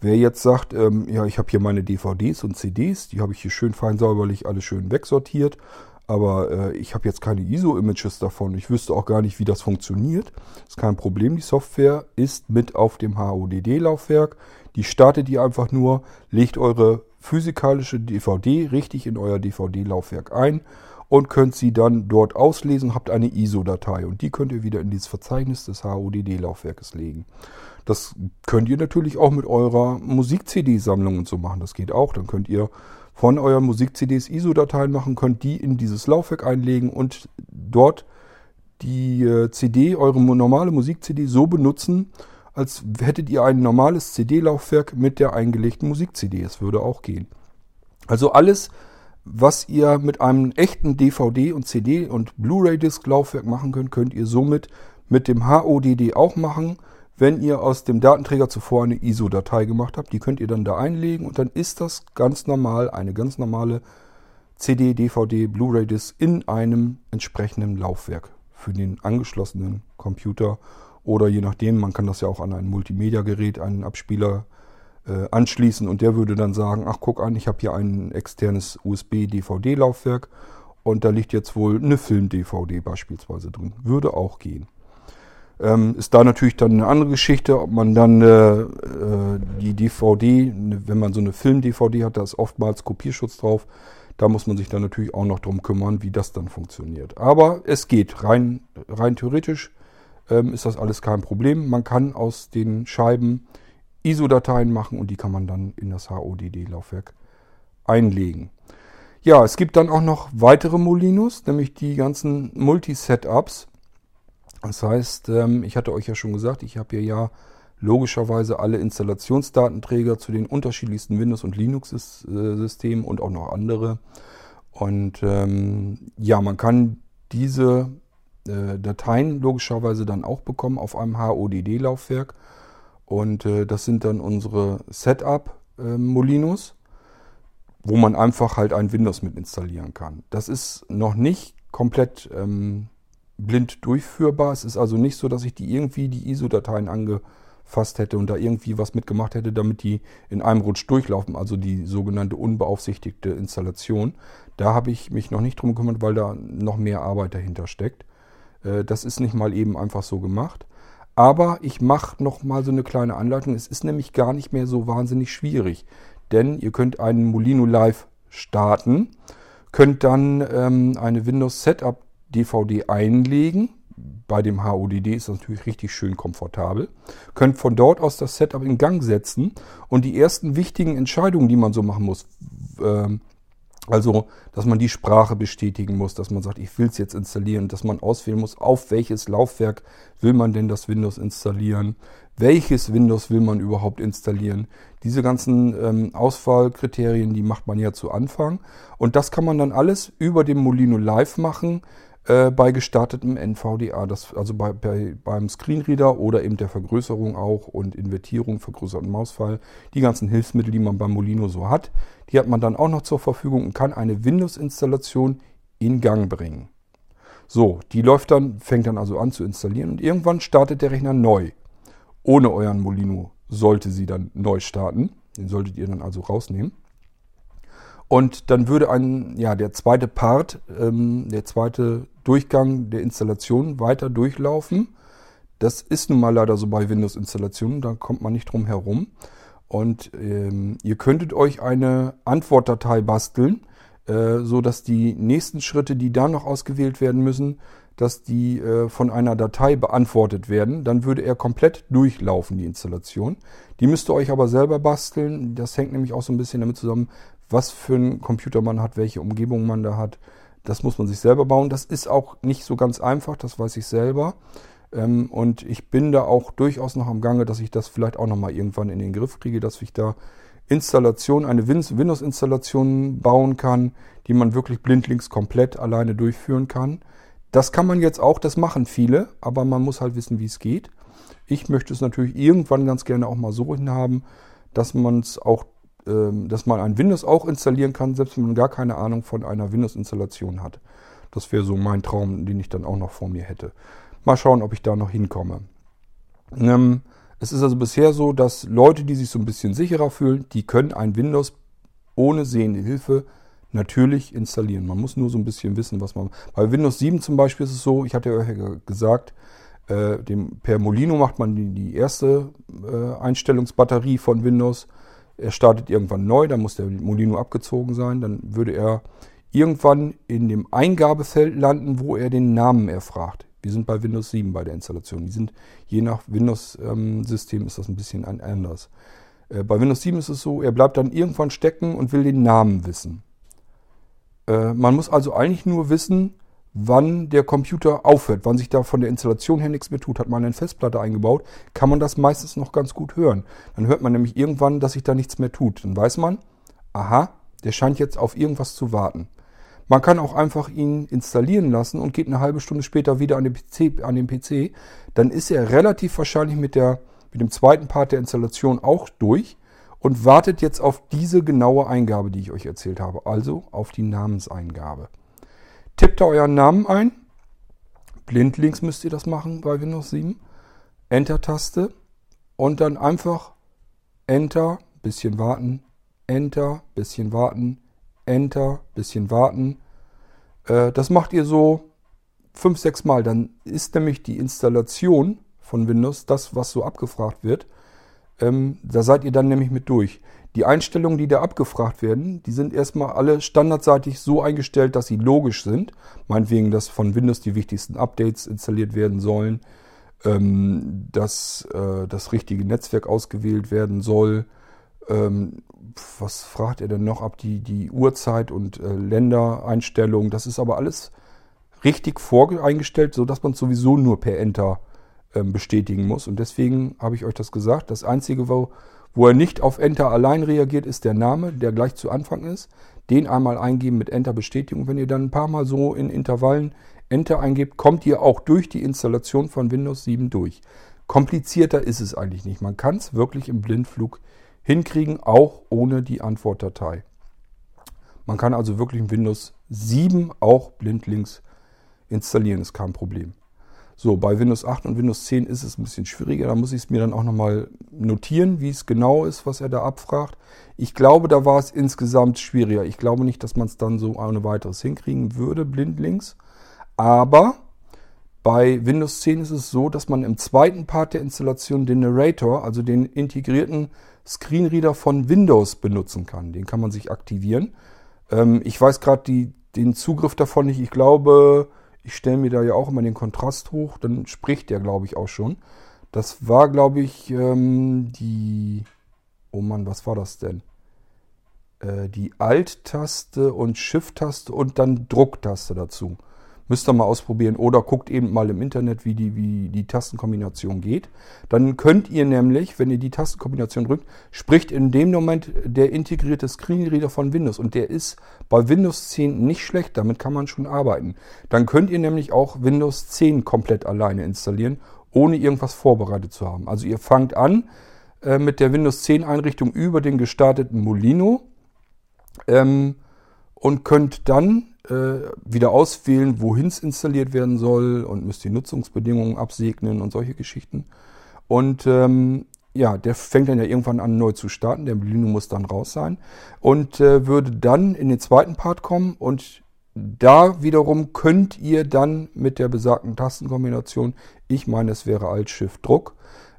Wer jetzt sagt, ähm, ja, ich habe hier meine DVDs und CDs, die habe ich hier schön fein säuberlich alles schön wegsortiert, aber äh, ich habe jetzt keine ISO-Images davon. Ich wüsste auch gar nicht, wie das funktioniert. Ist kein Problem. Die Software ist mit auf dem HODD-Laufwerk. Die startet ihr einfach nur, legt eure physikalische DVD richtig in euer DVD-Laufwerk ein und könnt sie dann dort auslesen, habt eine ISO-Datei und die könnt ihr wieder in dieses Verzeichnis des HODD-Laufwerkes legen. Das könnt ihr natürlich auch mit eurer Musik-CD-Sammlung und so machen. Das geht auch. Dann könnt ihr von euren Musik-CDs ISO-Dateien machen, könnt die in dieses Laufwerk einlegen und dort die äh, CD, eure normale Musik-CD so benutzen, als hättet ihr ein normales CD-Laufwerk mit der eingelegten Musik-CD. Es würde auch gehen. Also alles, was ihr mit einem echten DVD und CD und Blu-ray-Disc-Laufwerk machen könnt, könnt ihr somit mit dem HODD auch machen wenn ihr aus dem Datenträger zuvor eine ISO-Datei gemacht habt. Die könnt ihr dann da einlegen und dann ist das ganz normal, eine ganz normale CD, DVD, Blu-ray-Disc in einem entsprechenden Laufwerk für den angeschlossenen Computer oder je nachdem, man kann das ja auch an ein Multimedia-Gerät, einen Abspieler äh, anschließen und der würde dann sagen, ach guck an, ich habe hier ein externes USB-DVD-Laufwerk und da liegt jetzt wohl eine Film-DVD beispielsweise drin. Würde auch gehen. Ähm, ist da natürlich dann eine andere Geschichte, ob man dann äh, äh die DVD, ne, wenn man so eine Film-DVD hat, da ist oftmals Kopierschutz drauf. Da muss man sich dann natürlich auch noch drum kümmern, wie das dann funktioniert. Aber es geht. Rein, rein theoretisch ähm, ist das alles kein Problem. Man kann aus den Scheiben ISO-Dateien machen und die kann man dann in das HODD-Laufwerk einlegen. Ja, es gibt dann auch noch weitere Molinos, nämlich die ganzen Multi-Setups. Das heißt, ähm, ich hatte euch ja schon gesagt, ich habe hier ja logischerweise alle Installationsdatenträger zu den unterschiedlichsten Windows- und Linux-Systemen und auch noch andere. Und ähm, ja, man kann diese äh, Dateien logischerweise dann auch bekommen auf einem HODD-Laufwerk. Und äh, das sind dann unsere Setup-Molinos, wo man einfach halt ein Windows mit installieren kann. Das ist noch nicht komplett ähm, blind durchführbar. Es ist also nicht so, dass ich die irgendwie die ISO-Dateien angefasst hätte und da irgendwie was mitgemacht hätte, damit die in einem Rutsch durchlaufen, also die sogenannte unbeaufsichtigte Installation. Da habe ich mich noch nicht drum gekümmert, weil da noch mehr Arbeit dahinter steckt. Äh, das ist nicht mal eben einfach so gemacht. Aber ich mache noch mal so eine kleine Anleitung. Es ist nämlich gar nicht mehr so wahnsinnig schwierig, denn ihr könnt einen Molino Live starten, könnt dann ähm, eine Windows Setup DVD einlegen. Bei dem HODD ist das natürlich richtig schön komfortabel. Könnt von dort aus das Setup in Gang setzen und die ersten wichtigen Entscheidungen, die man so machen muss, äh, also, dass man die Sprache bestätigen muss, dass man sagt, ich will es jetzt installieren, dass man auswählen muss, auf welches Laufwerk will man denn das Windows installieren, welches Windows will man überhaupt installieren. Diese ganzen ähm, Auswahlkriterien, die macht man ja zu Anfang. Und das kann man dann alles über dem Molino Live machen, äh, bei gestartetem NVDA, das, also bei, bei, beim Screenreader oder eben der Vergrößerung auch und Invertierung, vergrößerten Mausfall, die ganzen Hilfsmittel, die man beim Molino so hat, die hat man dann auch noch zur Verfügung und kann eine Windows-Installation in Gang bringen. So, die läuft dann, fängt dann also an zu installieren und irgendwann startet der Rechner neu. Ohne euren Molino sollte sie dann neu starten. Den solltet ihr dann also rausnehmen. Und dann würde ein, ja, der zweite Part, ähm, der zweite Durchgang der Installation weiter durchlaufen. Das ist nun mal leider so bei Windows-Installationen, da kommt man nicht drum herum. Und ähm, ihr könntet euch eine Antwortdatei basteln, äh, so dass die nächsten Schritte, die da noch ausgewählt werden müssen, dass die äh, von einer Datei beantwortet werden. Dann würde er komplett durchlaufen, die Installation. Die müsst ihr euch aber selber basteln. Das hängt nämlich auch so ein bisschen damit zusammen, was für einen Computer man hat, welche Umgebung man da hat. Das muss man sich selber bauen. Das ist auch nicht so ganz einfach, das weiß ich selber. Ähm, und ich bin da auch durchaus noch am Gange, dass ich das vielleicht auch nochmal irgendwann in den Griff kriege, dass ich da Installation, eine Windows-Installation bauen kann, die man wirklich blindlings komplett alleine durchführen kann. Das kann man jetzt auch, das machen viele, aber man muss halt wissen, wie es geht. Ich möchte es natürlich irgendwann ganz gerne auch mal so hinhaben, dass man es auch, dass man ein Windows auch installieren kann, selbst wenn man gar keine Ahnung von einer Windows-Installation hat. Das wäre so mein Traum, den ich dann auch noch vor mir hätte. Mal schauen, ob ich da noch hinkomme. Ähm, es ist also bisher so, dass Leute, die sich so ein bisschen sicherer fühlen, die können ein Windows ohne sehende Hilfe natürlich installieren. Man muss nur so ein bisschen wissen, was man. Bei Windows 7 zum Beispiel ist es so, ich hatte ja gesagt, äh, dem, per Molino macht man die, die erste äh, Einstellungsbatterie von Windows. Er startet irgendwann neu, dann muss der Molino abgezogen sein. Dann würde er irgendwann in dem Eingabefeld landen, wo er den Namen erfragt. Wir sind bei Windows 7 bei der Installation. Die sind je nach Windows-System ähm, ist das ein bisschen anders. Äh, bei Windows 7 ist es so, er bleibt dann irgendwann stecken und will den Namen wissen. Äh, man muss also eigentlich nur wissen, wann der Computer aufhört, wann sich da von der Installation her nichts mehr tut. Hat man eine Festplatte eingebaut, kann man das meistens noch ganz gut hören. Dann hört man nämlich irgendwann, dass sich da nichts mehr tut. Dann weiß man, aha, der scheint jetzt auf irgendwas zu warten. Man kann auch einfach ihn installieren lassen und geht eine halbe Stunde später wieder an den PC. An den PC. Dann ist er relativ wahrscheinlich mit, der, mit dem zweiten Part der Installation auch durch und wartet jetzt auf diese genaue Eingabe, die ich euch erzählt habe. Also auf die Namenseingabe. Tippt da euren Namen ein. Blindlings müsst ihr das machen bei Windows 7. Enter-Taste. Und dann einfach Enter, bisschen warten, Enter, bisschen warten, Enter, bisschen warten. Äh, das macht ihr so fünf, sechs Mal. Dann ist nämlich die Installation von Windows das, was so abgefragt wird. Ähm, da seid ihr dann nämlich mit durch. Die Einstellungen, die da abgefragt werden, die sind erstmal alle standardseitig so eingestellt, dass sie logisch sind. Meinetwegen, dass von Windows die wichtigsten Updates installiert werden sollen, ähm, dass äh, das richtige Netzwerk ausgewählt werden soll, ähm, was fragt er denn noch ab? Die, die Uhrzeit und äh, Ländereinstellungen. Das ist aber alles richtig voreingestellt, sodass man sowieso nur per Enter ähm, bestätigen muss. Und deswegen habe ich euch das gesagt. Das Einzige, wo, wo er nicht auf Enter allein reagiert, ist der Name, der gleich zu Anfang ist. Den einmal eingeben mit Enter Bestätigung. Wenn ihr dann ein paar Mal so in Intervallen Enter eingebt, kommt ihr auch durch die Installation von Windows 7 durch. Komplizierter ist es eigentlich nicht. Man kann es wirklich im Blindflug hinkriegen, auch ohne die Antwortdatei. Man kann also wirklich in Windows 7 auch blindlings installieren, ist kein Problem. So, bei Windows 8 und Windows 10 ist es ein bisschen schwieriger. Da muss ich es mir dann auch nochmal notieren, wie es genau ist, was er da abfragt. Ich glaube, da war es insgesamt schwieriger. Ich glaube nicht, dass man es dann so ohne weiteres hinkriegen würde, blindlings. Aber bei Windows 10 ist es so, dass man im zweiten Part der Installation den Narrator, also den integrierten Screenreader von Windows benutzen kann. Den kann man sich aktivieren. Ähm, ich weiß gerade den Zugriff davon nicht. Ich glaube, ich stelle mir da ja auch immer den Kontrast hoch. Dann spricht der, glaube ich, auch schon. Das war, glaube ich, ähm, die... Oh Mann, was war das denn? Äh, die Alt-Taste und Shift-Taste und dann Drucktaste dazu. Müsst ihr mal ausprobieren oder guckt eben mal im Internet, wie die, wie die Tastenkombination geht. Dann könnt ihr nämlich, wenn ihr die Tastenkombination drückt, spricht in dem Moment der integrierte Screenreader von Windows. Und der ist bei Windows 10 nicht schlecht, damit kann man schon arbeiten. Dann könnt ihr nämlich auch Windows 10 komplett alleine installieren, ohne irgendwas vorbereitet zu haben. Also ihr fangt an äh, mit der Windows 10 Einrichtung über den gestarteten Molino ähm, und könnt dann äh, wieder auswählen, wohin es installiert werden soll und müsst die Nutzungsbedingungen absegnen und solche Geschichten. Und ähm, ja, der fängt dann ja irgendwann an neu zu starten. Der Molino muss dann raus sein und äh, würde dann in den zweiten Part kommen und da wiederum könnt ihr dann mit der besagten Tastenkombination, ich meine, es wäre Alt Shift Druck,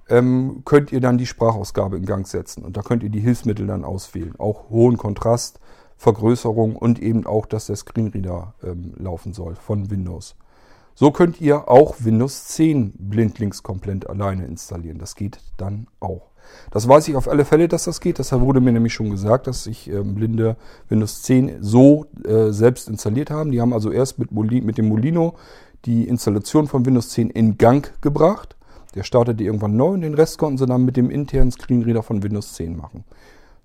ähm, könnt ihr dann die Sprachausgabe in Gang setzen. Und da könnt ihr die Hilfsmittel dann auswählen. Auch hohen Kontrast, Vergrößerung und eben auch, dass der Screenreader ähm, laufen soll von Windows. So könnt ihr auch Windows 10 blindlings komplett alleine installieren. Das geht dann auch. Das weiß ich auf alle Fälle, dass das geht. Das wurde mir nämlich schon gesagt, dass sich ähm, Blinde Windows 10 so äh, selbst installiert haben. Die haben also erst mit, Moli mit dem Molino die Installation von Windows 10 in Gang gebracht. Der startete irgendwann neu und den Rest konnten sie dann mit dem internen Screenreader von Windows 10 machen.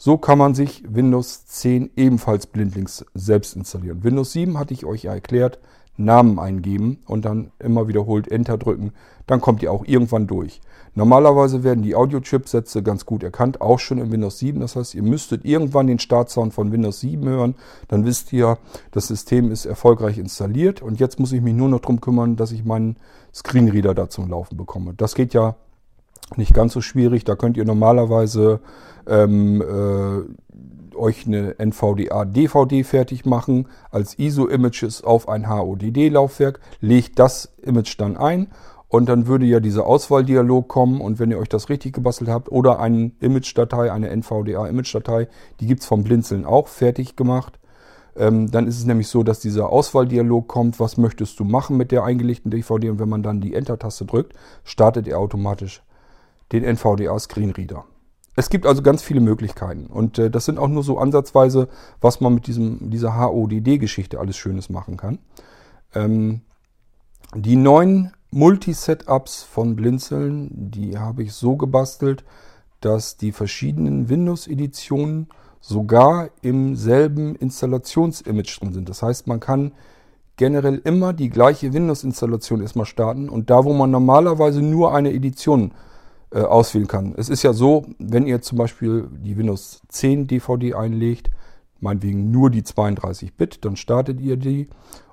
So kann man sich Windows 10 ebenfalls blindlings selbst installieren. Windows 7 hatte ich euch ja erklärt, Namen eingeben und dann immer wiederholt Enter drücken. Dann kommt ihr auch irgendwann durch. Normalerweise werden die Audio-Chipsätze ganz gut erkannt, auch schon in Windows 7. Das heißt, ihr müsstet irgendwann den Startsound von Windows 7 hören. Dann wisst ihr, das System ist erfolgreich installiert und jetzt muss ich mich nur noch darum kümmern, dass ich meinen Screenreader da zum Laufen bekomme. Das geht ja nicht ganz so schwierig. Da könnt ihr normalerweise ähm, äh, euch eine NVDA-DVD fertig machen als ISO-Images auf ein HODD-Laufwerk, legt das Image dann ein und dann würde ja dieser Auswahldialog kommen und wenn ihr euch das richtig gebastelt habt oder eine Image-Datei, eine NVDA-Image-Datei, die gibt's vom Blinzeln auch fertig gemacht, ähm, dann ist es nämlich so, dass dieser Auswahldialog kommt, was möchtest du machen mit der eingelegten DVD und wenn man dann die Enter-Taste drückt, startet er automatisch den NVDA Screenreader. Es gibt also ganz viele Möglichkeiten und äh, das sind auch nur so ansatzweise, was man mit diesem, dieser HODD-Geschichte alles Schönes machen kann. Ähm, die neuen Multi-Setups von Blinzeln, die habe ich so gebastelt, dass die verschiedenen Windows-Editionen sogar im selben Installationsimage drin sind. Das heißt, man kann generell immer die gleiche Windows-Installation erstmal starten und da, wo man normalerweise nur eine Edition äh, auswählen kann. Es ist ja so, wenn ihr zum Beispiel die Windows 10 DVD einlegt, meinetwegen nur die 32-Bit, dann startet ihr die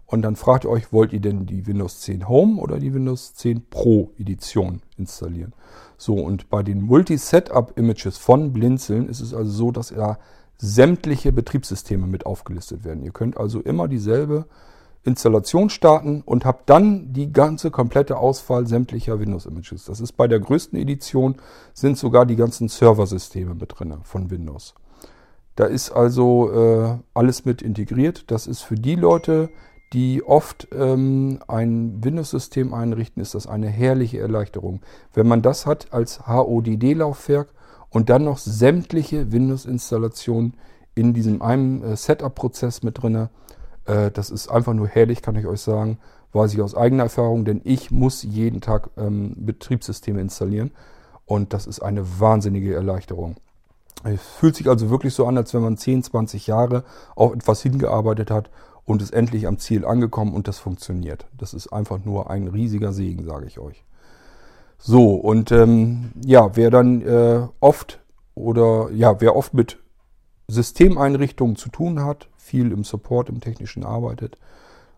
und dann fragt ihr euch, wollt ihr denn die Windows 10 Home oder die Windows 10 Pro Edition installieren? So, und bei den Multi-Setup-Images von Blinzeln ist es also so, dass da sämtliche Betriebssysteme mit aufgelistet werden. Ihr könnt also immer dieselbe Installation starten und habe dann die ganze komplette Auswahl sämtlicher Windows-Images. Das ist bei der größten Edition, sind sogar die ganzen Serversysteme mit drin von Windows. Da ist also äh, alles mit integriert. Das ist für die Leute, die oft ähm, ein Windows-System einrichten, ist das eine herrliche Erleichterung. Wenn man das hat als HODD-Laufwerk und dann noch sämtliche Windows-Installationen in diesem einen äh, Setup-Prozess mit drinne, äh, das ist einfach nur herrlich, kann ich euch sagen. Weiß ich aus eigener Erfahrung, denn ich muss jeden Tag ähm, Betriebssysteme installieren. Und das ist eine wahnsinnige Erleichterung. Es fühlt sich also wirklich so an, als wenn man 10, 20 Jahre auf etwas hingearbeitet hat und ist endlich am Ziel angekommen und das funktioniert. Das ist einfach nur ein riesiger Segen, sage ich euch. So, und ähm, ja, wer dann äh, oft oder ja, wer oft mit Systemeinrichtungen zu tun hat, viel im Support, im technischen arbeitet.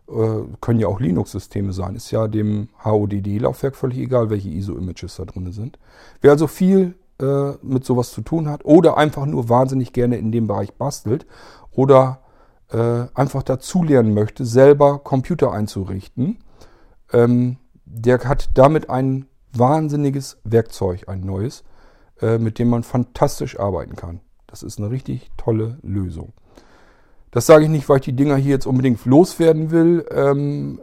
Äh, können ja auch Linux-Systeme sein. Ist ja dem HODD-Laufwerk völlig egal, welche ISO-Images da drin sind. Wer also viel äh, mit sowas zu tun hat oder einfach nur wahnsinnig gerne in dem Bereich bastelt oder äh, einfach dazulernen möchte, selber Computer einzurichten, ähm, der hat damit ein wahnsinniges Werkzeug, ein neues, äh, mit dem man fantastisch arbeiten kann. Das ist eine richtig tolle Lösung. Das sage ich nicht, weil ich die Dinger hier jetzt unbedingt loswerden will. Ähm,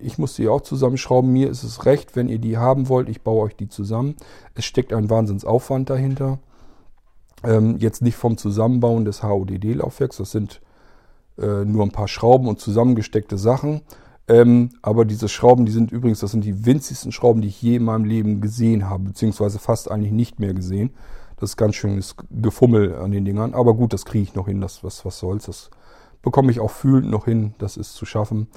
ich muss die auch zusammenschrauben. Mir ist es recht, wenn ihr die haben wollt. Ich baue euch die zusammen. Es steckt ein Wahnsinnsaufwand dahinter. Ähm, jetzt nicht vom Zusammenbauen des HODD-Laufwerks. Das sind äh, nur ein paar Schrauben und zusammengesteckte Sachen. Ähm, aber diese Schrauben, die sind übrigens, das sind die winzigsten Schrauben, die ich je in meinem Leben gesehen habe, beziehungsweise fast eigentlich nicht mehr gesehen. Das ist ganz schönes Gefummel an den Dingern. Aber gut, das kriege ich noch hin. Das, was, was soll's. Das bekomme ich auch fühlend noch hin. Das ist zu schaffen.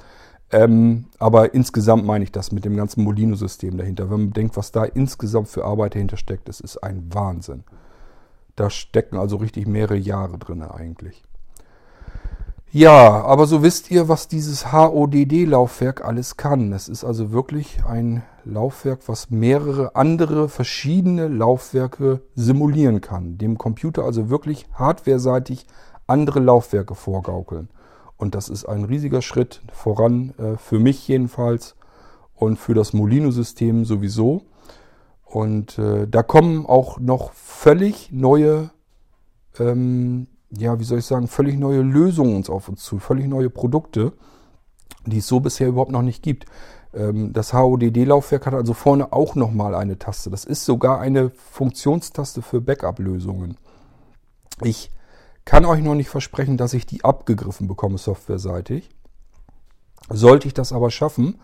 Ähm, aber insgesamt meine ich das mit dem ganzen Molino-System dahinter. Wenn man denkt, was da insgesamt für Arbeit dahinter steckt, das ist ein Wahnsinn. Da stecken also richtig mehrere Jahre drin eigentlich. Ja, aber so wisst ihr, was dieses HODD-Laufwerk alles kann. Es ist also wirklich ein Laufwerk, was mehrere andere verschiedene Laufwerke simulieren kann. Dem Computer also wirklich hardwareseitig andere Laufwerke vorgaukeln. Und das ist ein riesiger Schritt voran, äh, für mich jedenfalls und für das Molino-System sowieso. Und äh, da kommen auch noch völlig neue ähm, ja, wie soll ich sagen, völlig neue Lösungen uns auf uns zu, völlig neue Produkte, die es so bisher überhaupt noch nicht gibt. Ähm, das HODD-Laufwerk hat also vorne auch nochmal eine Taste. Das ist sogar eine Funktionstaste für Backup-Lösungen. Ich kann euch noch nicht versprechen, dass ich die abgegriffen bekomme, softwareseitig. Sollte ich das aber schaffen,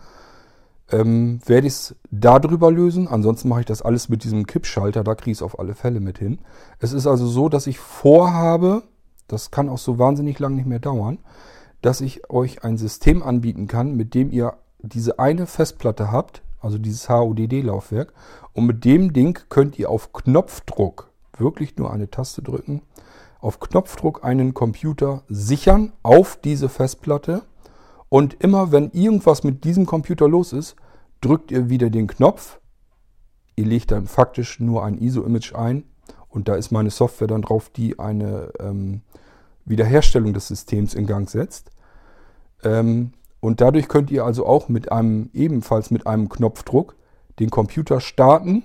ähm, werde ich es darüber lösen. Ansonsten mache ich das alles mit diesem Kippschalter. Da kriege ich es auf alle Fälle mit hin. Es ist also so, dass ich vorhabe, das kann auch so wahnsinnig lang nicht mehr dauern, dass ich euch ein System anbieten kann, mit dem ihr diese eine Festplatte habt, also dieses HODD-Laufwerk, und mit dem Ding könnt ihr auf Knopfdruck, wirklich nur eine Taste drücken, auf Knopfdruck einen Computer sichern auf diese Festplatte. Und immer wenn irgendwas mit diesem Computer los ist, drückt ihr wieder den Knopf. Ihr legt dann faktisch nur ein ISO-Image ein und da ist meine Software dann drauf, die eine ähm, Wiederherstellung des Systems in Gang setzt. Ähm, und dadurch könnt ihr also auch mit einem, ebenfalls mit einem Knopfdruck, den Computer starten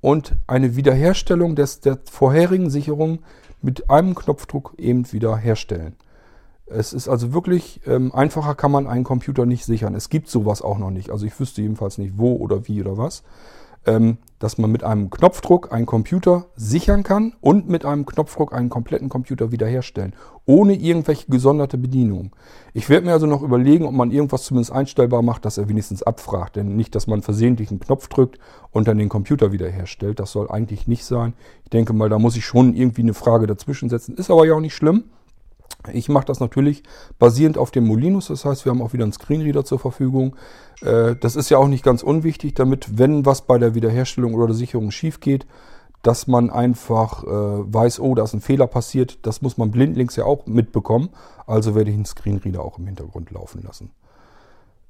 und eine Wiederherstellung des, der vorherigen Sicherung mit einem Knopfdruck eben wieder herstellen. Es ist also wirklich ähm, einfacher kann man einen Computer nicht sichern. Es gibt sowas auch noch nicht. Also ich wüsste jedenfalls nicht wo oder wie oder was dass man mit einem Knopfdruck einen Computer sichern kann und mit einem Knopfdruck einen kompletten Computer wiederherstellen, ohne irgendwelche gesonderte Bedienung. Ich werde mir also noch überlegen, ob man irgendwas zumindest einstellbar macht, dass er wenigstens abfragt. Denn nicht, dass man versehentlich einen Knopf drückt und dann den Computer wiederherstellt. Das soll eigentlich nicht sein. Ich denke mal, da muss ich schon irgendwie eine Frage dazwischen setzen. Ist aber ja auch nicht schlimm. Ich mache das natürlich basierend auf dem Molinus, das heißt, wir haben auch wieder einen Screenreader zur Verfügung. Äh, das ist ja auch nicht ganz unwichtig, damit, wenn was bei der Wiederherstellung oder der Sicherung schief geht, dass man einfach äh, weiß, oh, da ist ein Fehler passiert. Das muss man blindlings ja auch mitbekommen. Also werde ich einen Screenreader auch im Hintergrund laufen lassen.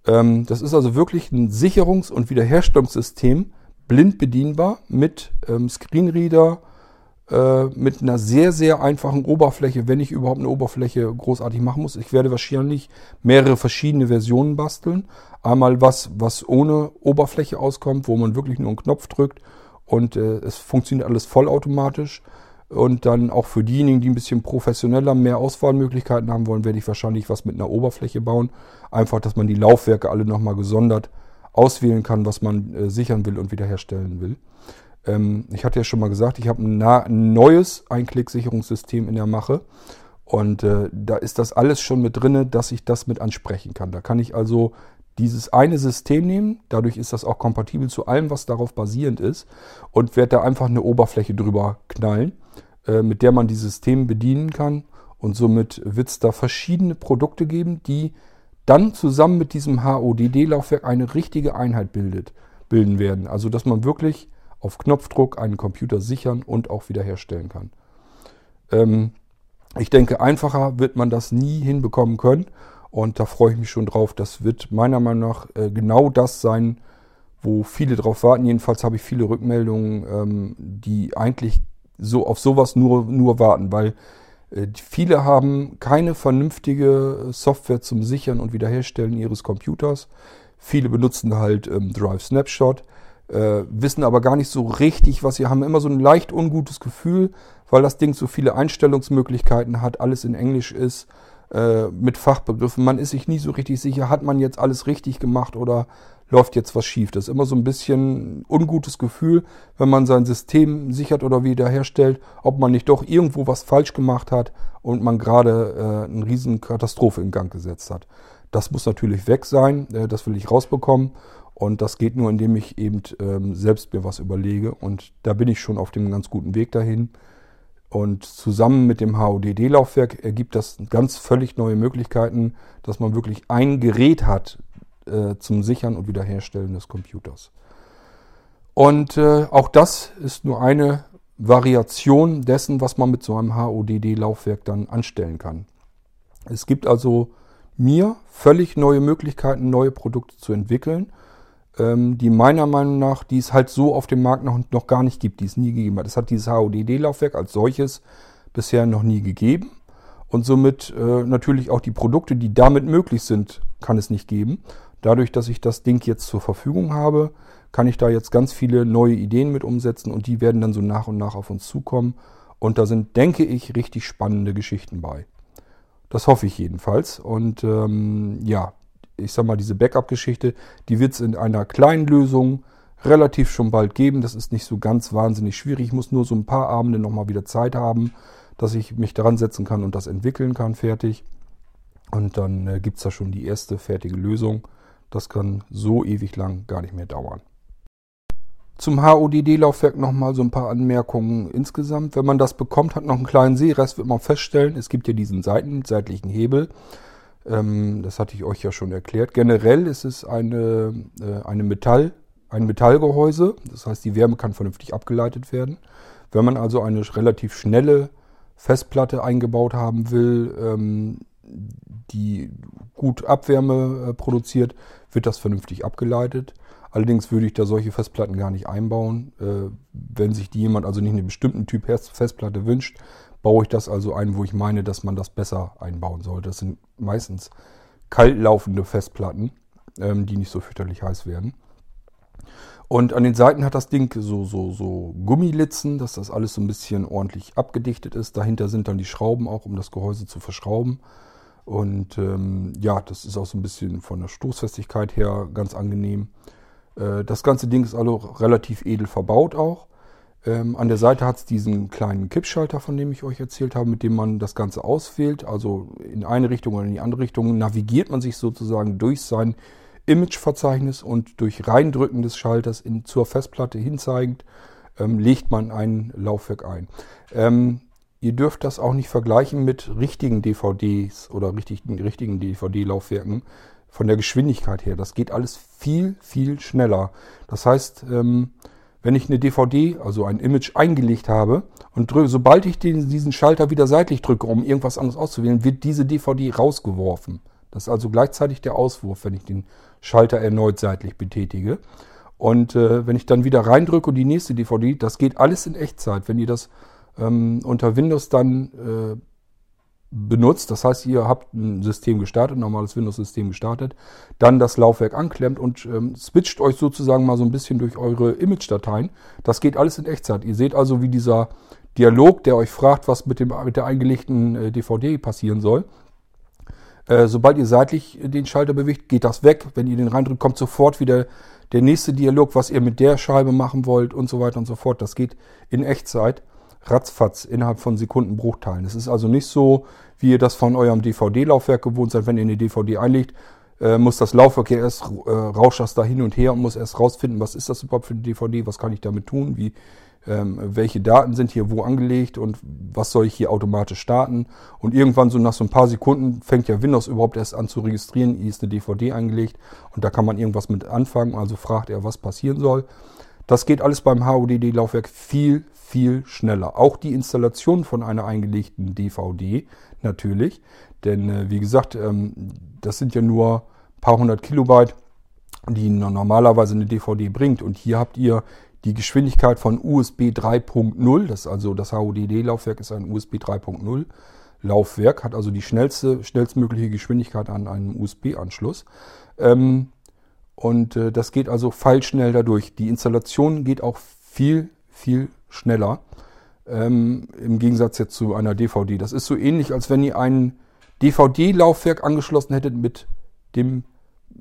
Ähm, das ist also wirklich ein Sicherungs- und Wiederherstellungssystem, blind bedienbar mit ähm, Screenreader, äh, mit einer sehr, sehr einfachen Oberfläche, wenn ich überhaupt eine Oberfläche großartig machen muss. Ich werde wahrscheinlich mehrere verschiedene Versionen basteln. Einmal was, was ohne Oberfläche auskommt, wo man wirklich nur einen Knopf drückt und äh, es funktioniert alles vollautomatisch. Und dann auch für diejenigen, die ein bisschen professioneller mehr Auswahlmöglichkeiten haben wollen, werde ich wahrscheinlich was mit einer Oberfläche bauen. Einfach, dass man die Laufwerke alle nochmal gesondert auswählen kann, was man äh, sichern will und wiederherstellen will. Ähm, ich hatte ja schon mal gesagt, ich habe ein, neues Einklicksicherungssystem in der Mache. Und äh, da ist das alles schon mit drin, dass ich das mit ansprechen kann. Da kann ich also dieses eine System nehmen, dadurch ist das auch kompatibel zu allem, was darauf basierend ist, und werde da einfach eine Oberfläche drüber knallen, äh, mit der man die Systeme bedienen kann. Und somit wird es da verschiedene Produkte geben, die dann zusammen mit diesem HODD-Laufwerk eine richtige Einheit bildet, bilden werden. Also dass man wirklich auf Knopfdruck einen Computer sichern und auch wiederherstellen kann. Ähm, ich denke, einfacher wird man das nie hinbekommen können. Und da freue ich mich schon drauf. Das wird meiner Meinung nach äh, genau das sein, wo viele drauf warten. Jedenfalls habe ich viele Rückmeldungen, ähm, die eigentlich so auf sowas nur, nur warten, weil äh, viele haben keine vernünftige Software zum Sichern und Wiederherstellen ihres Computers. Viele benutzen halt ähm, Drive Snapshot äh, wissen aber gar nicht so richtig, was sie haben. Immer so ein leicht ungutes Gefühl, weil das Ding so viele Einstellungsmöglichkeiten hat, alles in Englisch ist, äh, mit Fachbegriffen. Man ist sich nie so richtig sicher, hat man jetzt alles richtig gemacht oder läuft jetzt was schief. Das ist immer so ein bisschen ungutes Gefühl, wenn man sein System sichert oder wiederherstellt, ob man nicht doch irgendwo was falsch gemacht hat und man gerade äh, eine riesen Katastrophe in Gang gesetzt hat. Das muss natürlich weg sein, äh, das will ich rausbekommen und das geht nur, indem ich eben ähm, selbst mir was überlege. Und da bin ich schon auf dem ganz guten Weg dahin. Und zusammen mit dem HODD-Laufwerk ergibt das ganz völlig neue Möglichkeiten, dass man wirklich ein Gerät hat äh, zum Sichern und Wiederherstellen des Computers. Und äh, auch das ist nur eine Variation dessen, was man mit so einem HODD-Laufwerk dann anstellen kann. Es gibt also mir völlig neue Möglichkeiten, neue Produkte zu entwickeln, die meiner Meinung nach, die es halt so auf dem Markt noch, noch gar nicht gibt, die es nie gegeben hat. Es hat dieses HODD-Laufwerk als solches bisher noch nie gegeben. Und somit äh, natürlich auch die Produkte, die damit möglich sind, kann es nicht geben. Dadurch, dass ich das Ding jetzt zur Verfügung habe, kann ich da jetzt ganz viele neue Ideen mit umsetzen und die werden dann so nach und nach auf uns zukommen. Und da sind, denke ich, richtig spannende Geschichten bei. Das hoffe ich jedenfalls. Und ähm, ja, ich sag mal, diese Backup-Geschichte, die wird es in einer kleinen Lösung relativ schon bald geben. Das ist nicht so ganz wahnsinnig schwierig. Ich muss nur so ein paar Abende nochmal wieder Zeit haben, dass ich mich daran setzen kann und das entwickeln kann, fertig. Und dann äh, gibt es da schon die erste fertige Lösung. Das kann so ewig lang gar nicht mehr dauern. Zum HODD-Laufwerk nochmal so ein paar Anmerkungen insgesamt. Wenn man das bekommt, hat noch einen kleinen Seerest, wird man feststellen. Es gibt ja diesen Seiten, seitlichen Hebel. Ähm, das hatte ich euch ja schon erklärt. Generell ist es eine, äh, eine Metall, ein Metallgehäuse. Das heißt, die Wärme kann vernünftig abgeleitet werden. Wenn man also eine relativ schnelle Festplatte eingebaut haben will, ähm, die gut Abwärme äh, produziert, wird das vernünftig abgeleitet. Allerdings würde ich da solche Festplatten gar nicht einbauen. Äh, wenn sich die jemand also nicht einen bestimmten Typ Festplatte wünscht, baue ich das also ein, wo ich meine, dass man das besser einbauen sollte. Das sind meistens kalt laufende Festplatten, ähm, die nicht so fürchterlich heiß werden. Und an den Seiten hat das Ding so, so, so Gummilitzen, dass das alles so ein bisschen ordentlich abgedichtet ist. Dahinter sind dann die Schrauben auch, um das Gehäuse zu verschrauben. Und ähm, ja, das ist auch so ein bisschen von der Stoßfestigkeit her ganz angenehm. Äh, das ganze Ding ist also relativ edel verbaut auch. Ähm, an der Seite hat es diesen kleinen Kippschalter, von dem ich euch erzählt habe, mit dem man das Ganze auswählt. Also in eine Richtung oder in die andere Richtung navigiert man sich sozusagen durch sein Imageverzeichnis und durch Reindrücken des Schalters in, zur Festplatte hinzeigend ähm, legt man ein Laufwerk ein. Ähm, ihr dürft das auch nicht vergleichen mit richtigen DVDs oder richtigen, richtigen DVD-Laufwerken von der Geschwindigkeit her. Das geht alles viel, viel schneller. Das heißt, ähm, wenn ich eine DVD, also ein Image eingelegt habe und drücke, sobald ich den, diesen Schalter wieder seitlich drücke, um irgendwas anderes auszuwählen, wird diese DVD rausgeworfen. Das ist also gleichzeitig der Auswurf, wenn ich den Schalter erneut seitlich betätige. Und äh, wenn ich dann wieder reindrücke und die nächste DVD, das geht alles in Echtzeit. Wenn ihr das ähm, unter Windows dann äh, benutzt. Das heißt, ihr habt ein System gestartet, ein normales Windows-System gestartet, dann das Laufwerk anklemmt und ähm, switcht euch sozusagen mal so ein bisschen durch eure Image-Dateien. Das geht alles in Echtzeit. Ihr seht also, wie dieser Dialog, der euch fragt, was mit, dem, mit der eingelegten äh, DVD passieren soll. Äh, sobald ihr seitlich den Schalter bewegt, geht das weg. Wenn ihr den reindrückt, kommt sofort wieder der nächste Dialog, was ihr mit der Scheibe machen wollt und so weiter und so fort. Das geht in Echtzeit ratzfatz innerhalb von Sekundenbruchteilen. Es ist also nicht so, wie ihr das von eurem DVD-Laufwerk gewohnt seid, wenn ihr eine DVD einlegt, äh, muss das Laufwerk ja erst äh, rauscht das da hin und her und muss erst rausfinden, was ist das überhaupt für eine DVD, was kann ich damit tun, wie, ähm, welche Daten sind hier wo angelegt und was soll ich hier automatisch starten. Und irgendwann so nach so ein paar Sekunden fängt ja Windows überhaupt erst an zu registrieren, hier ist eine DVD eingelegt und da kann man irgendwas mit anfangen, also fragt er, was passieren soll. Das geht alles beim HODD-Laufwerk viel, viel schneller. Auch die Installation von einer eingelegten DVD natürlich. Denn äh, wie gesagt, ähm, das sind ja nur ein paar hundert Kilobyte, die normalerweise eine DVD bringt. Und hier habt ihr die Geschwindigkeit von USB 3.0. Das ist also das HODD-Laufwerk ist ein USB 3.0 Laufwerk, hat also die schnellste, schnellstmögliche Geschwindigkeit an einem USB-Anschluss. Ähm, und äh, das geht also feilschnell dadurch. Die Installation geht auch viel, viel schneller. Ähm, Im Gegensatz jetzt zu einer DVD. Das ist so ähnlich, als wenn ihr ein DVD-Laufwerk angeschlossen hättet mit dem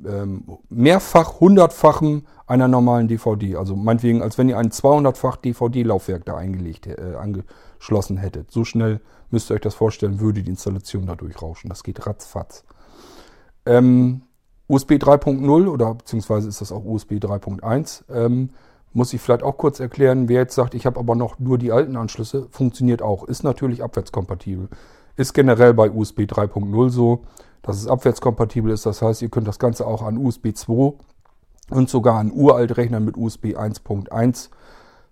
ähm, mehrfach, hundertfachen einer normalen DVD. Also meinetwegen, als wenn ihr ein 200-fach DVD-Laufwerk da eingelegt, äh, angeschlossen hättet. So schnell müsst ihr euch das vorstellen, würde die Installation dadurch rauschen. Das geht ratzfatz. Ähm, USB 3.0 oder beziehungsweise ist das auch USB 3.1. Ähm, muss ich vielleicht auch kurz erklären, wer jetzt sagt, ich habe aber noch nur die alten Anschlüsse, funktioniert auch. Ist natürlich abwärtskompatibel. Ist generell bei USB 3.0 so, dass es abwärtskompatibel ist. Das heißt, ihr könnt das Ganze auch an USB 2 und sogar an Uraltrechnern mit USB 1.1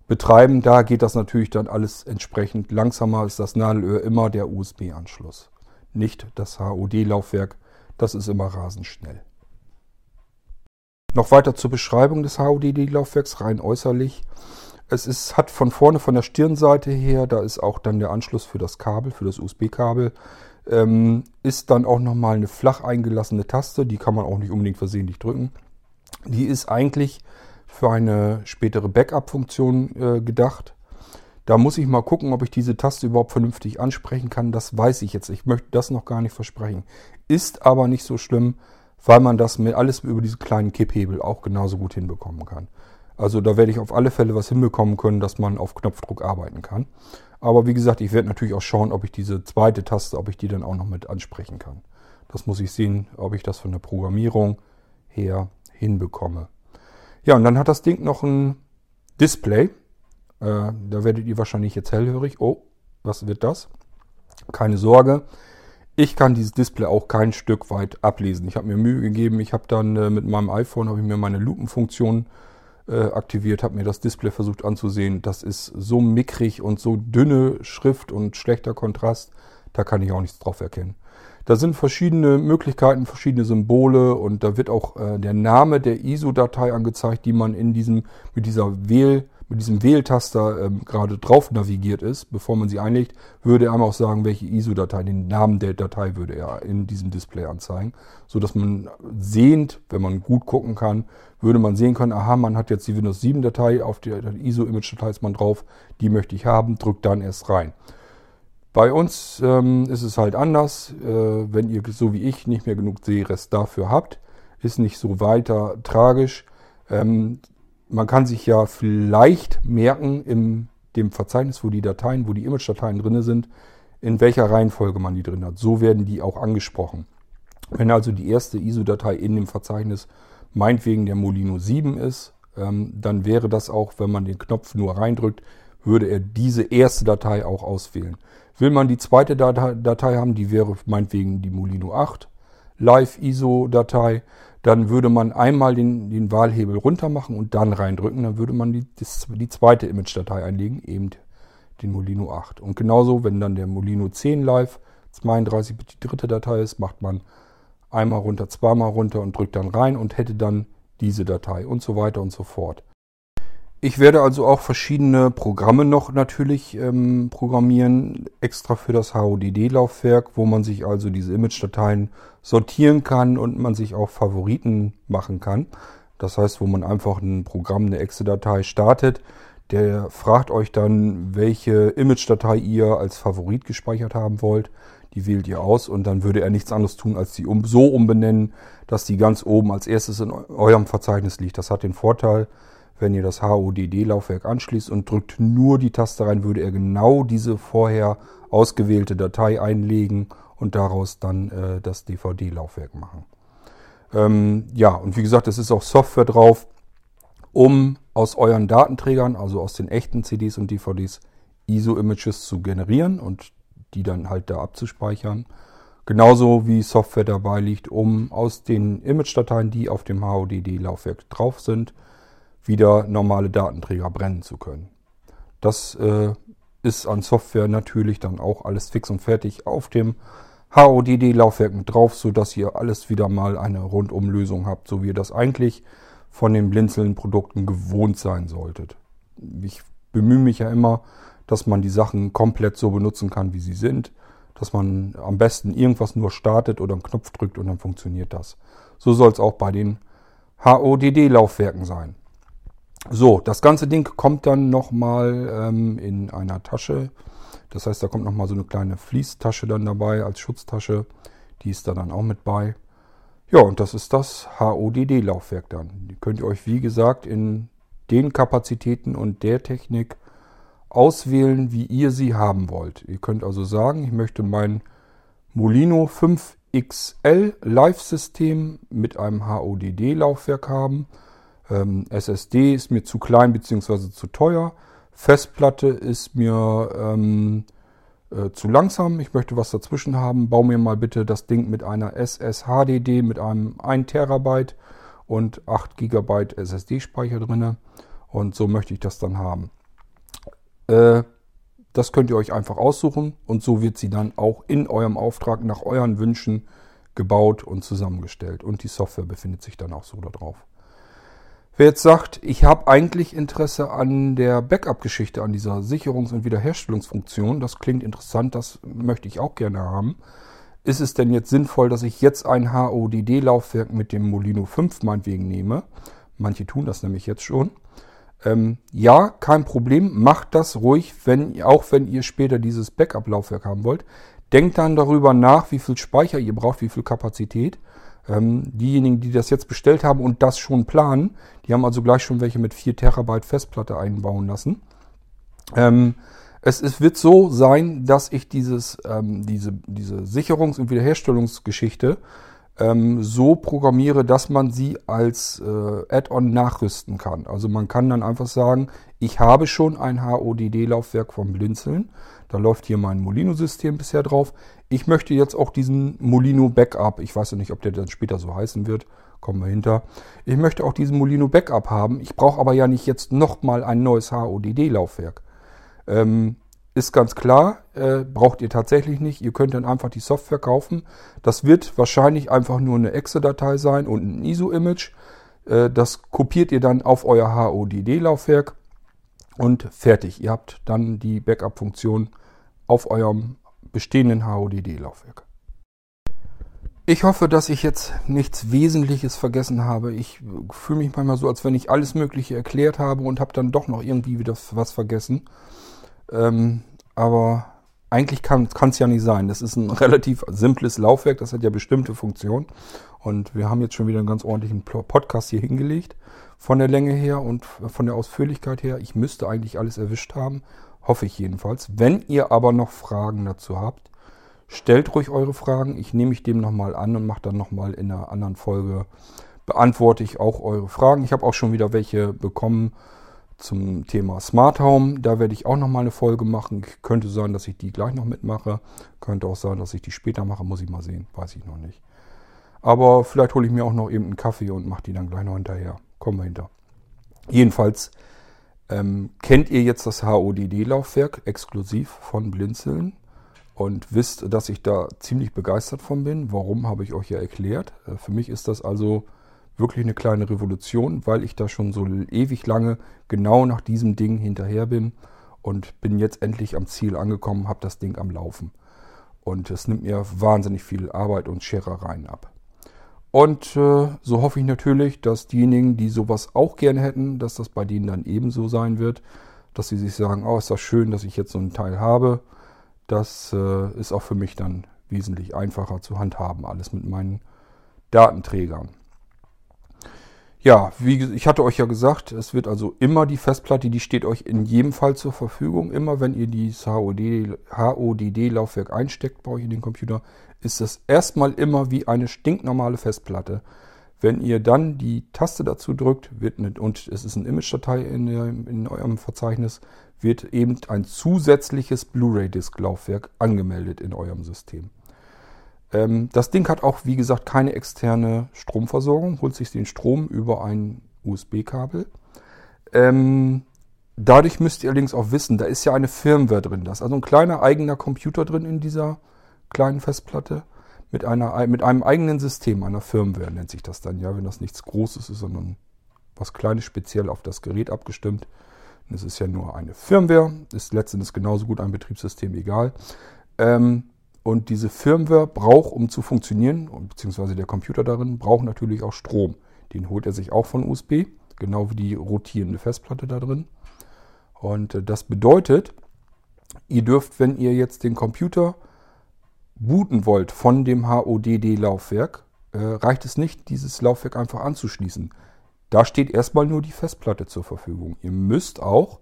betreiben. Da geht das natürlich dann alles entsprechend langsamer. Ist das Nadelöhr immer der USB-Anschluss. nicht das HOD-Laufwerk. Das ist immer rasend schnell. Noch weiter zur Beschreibung des HODD-Laufwerks rein äußerlich. Es ist, hat von vorne von der Stirnseite her, da ist auch dann der Anschluss für das Kabel, für das USB-Kabel, ähm, ist dann auch nochmal eine flach eingelassene Taste, die kann man auch nicht unbedingt versehentlich drücken. Die ist eigentlich für eine spätere Backup-Funktion äh, gedacht. Da muss ich mal gucken, ob ich diese Taste überhaupt vernünftig ansprechen kann. Das weiß ich jetzt. Ich möchte das noch gar nicht versprechen. Ist aber nicht so schlimm weil man das mit alles über diese kleinen Kipphebel auch genauso gut hinbekommen kann. Also da werde ich auf alle Fälle was hinbekommen können, dass man auf Knopfdruck arbeiten kann. Aber wie gesagt, ich werde natürlich auch schauen, ob ich diese zweite Taste, ob ich die dann auch noch mit ansprechen kann. Das muss ich sehen, ob ich das von der Programmierung her hinbekomme. Ja, und dann hat das Ding noch ein Display. Äh, da werdet ihr wahrscheinlich jetzt hellhörig. Oh, was wird das? Keine Sorge. Ich kann dieses Display auch kein Stück weit ablesen. Ich habe mir Mühe gegeben. Ich habe dann äh, mit meinem iPhone habe ich mir meine Lupenfunktion äh, aktiviert, habe mir das Display versucht anzusehen. Das ist so mickrig und so dünne Schrift und schlechter Kontrast. Da kann ich auch nichts drauf erkennen. Da sind verschiedene Möglichkeiten, verschiedene Symbole und da wird auch äh, der Name der ISO-Datei angezeigt, die man in diesem mit dieser Wähl mit diesem Wähltaster ähm, gerade drauf navigiert ist, bevor man sie einlegt, würde er auch sagen, welche ISO-Datei, den Namen der Datei würde er in diesem Display anzeigen, so dass man sehend, wenn man gut gucken kann, würde man sehen können, aha, man hat jetzt die Windows 7 Datei, auf der ISO-Image-Datei ist man drauf, die möchte ich haben, drückt dann erst rein. Bei uns ähm, ist es halt anders, äh, wenn ihr so wie ich nicht mehr genug Sehrest dafür habt, ist nicht so weiter tragisch. Ähm, man kann sich ja vielleicht merken in dem Verzeichnis, wo die Dateien, wo die Image-Dateien drin sind, in welcher Reihenfolge man die drin hat. So werden die auch angesprochen. Wenn also die erste ISO-Datei in dem Verzeichnis meinetwegen der Molino 7 ist, ähm, dann wäre das auch, wenn man den Knopf nur reindrückt, würde er diese erste Datei auch auswählen. Will man die zweite Datei haben, die wäre meinetwegen die Molino 8 Live-ISO-Datei, dann würde man einmal den, den Wahlhebel runter machen und dann reindrücken. Dann würde man die, das, die zweite Image-Datei einlegen, eben den Molino 8. Und genauso, wenn dann der Molino 10 Live 32 die dritte Datei ist, macht man einmal runter, zweimal runter und drückt dann rein und hätte dann diese Datei und so weiter und so fort. Ich werde also auch verschiedene Programme noch natürlich ähm, programmieren, extra für das HODD-Laufwerk, wo man sich also diese Image-Dateien sortieren kann und man sich auch Favoriten machen kann. Das heißt, wo man einfach ein Programm, eine Exe-Datei startet, der fragt euch dann, welche Image-Datei ihr als Favorit gespeichert haben wollt. Die wählt ihr aus und dann würde er nichts anderes tun, als die um, so umbenennen, dass die ganz oben als erstes in eurem Verzeichnis liegt. Das hat den Vorteil, wenn ihr das HODD-Laufwerk anschließt und drückt nur die Taste rein, würde er genau diese vorher ausgewählte Datei einlegen und daraus dann äh, das DVD-Laufwerk machen. Ähm, ja, und wie gesagt, es ist auch Software drauf, um aus euren Datenträgern, also aus den echten CDs und DVDs, ISO-Images zu generieren und die dann halt da abzuspeichern. Genauso wie Software dabei liegt, um aus den Image-Dateien, die auf dem HODD-Laufwerk drauf sind, wieder normale Datenträger brennen zu können. Das äh, ist an Software natürlich dann auch alles fix und fertig auf dem HODD-Laufwerk mit drauf, sodass ihr alles wieder mal eine Rundumlösung habt, so wie ihr das eigentlich von den Blinzeln-Produkten gewohnt sein solltet. Ich bemühe mich ja immer, dass man die Sachen komplett so benutzen kann, wie sie sind. Dass man am besten irgendwas nur startet oder einen Knopf drückt und dann funktioniert das. So soll es auch bei den HODD-Laufwerken sein. So, das ganze Ding kommt dann nochmal ähm, in einer Tasche. Das heißt, da kommt nochmal so eine kleine Fließtasche dann dabei als Schutztasche. Die ist da dann auch mit bei. Ja, und das ist das HODD-Laufwerk dann. Die könnt ihr euch, wie gesagt, in den Kapazitäten und der Technik auswählen, wie ihr sie haben wollt. Ihr könnt also sagen, ich möchte mein Molino 5XL Live-System mit einem HODD-Laufwerk haben. Ähm, SSD ist mir zu klein bzw. zu teuer. Festplatte ist mir ähm, äh, zu langsam. Ich möchte was dazwischen haben. Bau mir mal bitte das Ding mit einer SSHDD mit einem 1 Terabyte und 8 GB SSD-Speicher drin. Und so möchte ich das dann haben. Äh, Das könnt ihr euch einfach aussuchen und so wird sie dann auch in eurem Auftrag nach euren Wünschen gebaut und zusammengestellt. Und die Software befindet sich dann auch so da drauf. Wer jetzt sagt, ich habe eigentlich Interesse an der Backup-Geschichte, an dieser Sicherungs- und Wiederherstellungsfunktion, das klingt interessant, das möchte ich auch gerne haben. Ist es denn jetzt sinnvoll, dass ich jetzt ein HODD-Laufwerk mit dem Molino 5 meinetwegen nehme? Manche tun das nämlich jetzt schon. Ähm, ja, kein Problem, macht das ruhig, wenn, auch wenn ihr später dieses Backup-Laufwerk haben wollt. Denkt dann darüber nach, wie viel Speicher ihr braucht, wie viel Kapazität. Ähm, diejenigen, die das jetzt bestellt haben und das schon planen, die haben also gleich schon welche mit 4 Terabyte Festplatte einbauen lassen. Ähm, es, es, wird so sein, dass ich dieses, ähm, diese, diese Sicherungs- und Wiederherstellungsgeschichte ähm, so programmiere, dass man sie als äh, Add-on nachrüsten kann. Also man kann dann einfach sagen, ich habe schon ein HODD-Laufwerk vom Blinzeln. Da läuft hier mein Molino-System bisher drauf. Ich möchte jetzt auch diesen Molino Backup, ich weiß ja nicht, ob der dann später so heißen wird, kommen wir hinter. Ich möchte auch diesen Molino Backup haben. Ich brauche aber ja nicht jetzt nochmal ein neues HODD-Laufwerk. Ähm, ist ganz klar, äh, braucht ihr tatsächlich nicht. Ihr könnt dann einfach die Software kaufen. Das wird wahrscheinlich einfach nur eine Exe-Datei sein und ein ISO-Image. Äh, das kopiert ihr dann auf euer HODD-Laufwerk und fertig. Ihr habt dann die Backup-Funktion auf eurem bestehenden HODD-Laufwerk. Ich hoffe, dass ich jetzt nichts Wesentliches vergessen habe. Ich fühle mich manchmal so, als wenn ich alles Mögliche erklärt habe und habe dann doch noch irgendwie wieder was vergessen. Ähm, aber eigentlich kann es ja nicht sein. Das ist ein relativ simples Laufwerk, das hat ja bestimmte Funktionen. Und wir haben jetzt schon wieder einen ganz ordentlichen Podcast hier hingelegt. Von der Länge her und von der Ausführlichkeit her. Ich müsste eigentlich alles erwischt haben. Hoffe ich jedenfalls. Wenn ihr aber noch Fragen dazu habt, stellt ruhig eure Fragen. Ich nehme mich dem nochmal an und mache dann nochmal in einer anderen Folge, beantworte ich auch eure Fragen. Ich habe auch schon wieder welche bekommen zum Thema Smart Home. Da werde ich auch nochmal eine Folge machen. Könnte sein, dass ich die gleich noch mitmache. Könnte auch sein, dass ich die später mache. Muss ich mal sehen. Weiß ich noch nicht. Aber vielleicht hole ich mir auch noch eben einen Kaffee und mache die dann gleich noch hinterher. Kommen wir hinter. Jedenfalls ähm, kennt ihr jetzt das HODD-Laufwerk exklusiv von Blinzeln und wisst, dass ich da ziemlich begeistert von bin. Warum habe ich euch ja erklärt. Äh, für mich ist das also wirklich eine kleine Revolution, weil ich da schon so ewig lange genau nach diesem Ding hinterher bin und bin jetzt endlich am Ziel angekommen, habe das Ding am Laufen. Und es nimmt mir wahnsinnig viel Arbeit und Scherereien ab. Und äh, so hoffe ich natürlich, dass diejenigen, die sowas auch gerne hätten, dass das bei denen dann ebenso sein wird, dass sie sich sagen, oh, ist das schön, dass ich jetzt so einen Teil habe. Das äh, ist auch für mich dann wesentlich einfacher zu handhaben, alles mit meinen Datenträgern. Ja, wie ich hatte euch ja gesagt, es wird also immer die Festplatte, die steht euch in jedem Fall zur Verfügung. Immer wenn ihr dieses HODD-Laufwerk einsteckt bei euch in den Computer, ist das erstmal immer wie eine stinknormale Festplatte. Wenn ihr dann die Taste dazu drückt, wird eine, und es ist eine Image-Datei in, in eurem Verzeichnis, wird eben ein zusätzliches Blu-ray-Disk-Laufwerk angemeldet in eurem System. Ähm, das Ding hat auch, wie gesagt, keine externe Stromversorgung, holt sich den Strom über ein USB-Kabel. Ähm, dadurch müsst ihr allerdings auch wissen, da ist ja eine Firmware drin. Da ist also ein kleiner eigener Computer drin in dieser kleinen Festplatte mit, einer, mit einem eigenen System, einer Firmware nennt sich das dann, ja, wenn das nichts Großes ist, sondern was Kleines speziell auf das Gerät abgestimmt. Es ist ja nur eine Firmware, ist letztendlich genauso gut ein Betriebssystem, egal. Ähm, und diese Firmware braucht, um zu funktionieren, beziehungsweise der Computer darin, braucht natürlich auch Strom. Den holt er sich auch von USB, genau wie die rotierende Festplatte da drin. Und äh, das bedeutet, ihr dürft, wenn ihr jetzt den Computer booten wollt von dem HODD-Laufwerk, äh, reicht es nicht, dieses Laufwerk einfach anzuschließen. Da steht erstmal nur die Festplatte zur Verfügung. Ihr müsst auch,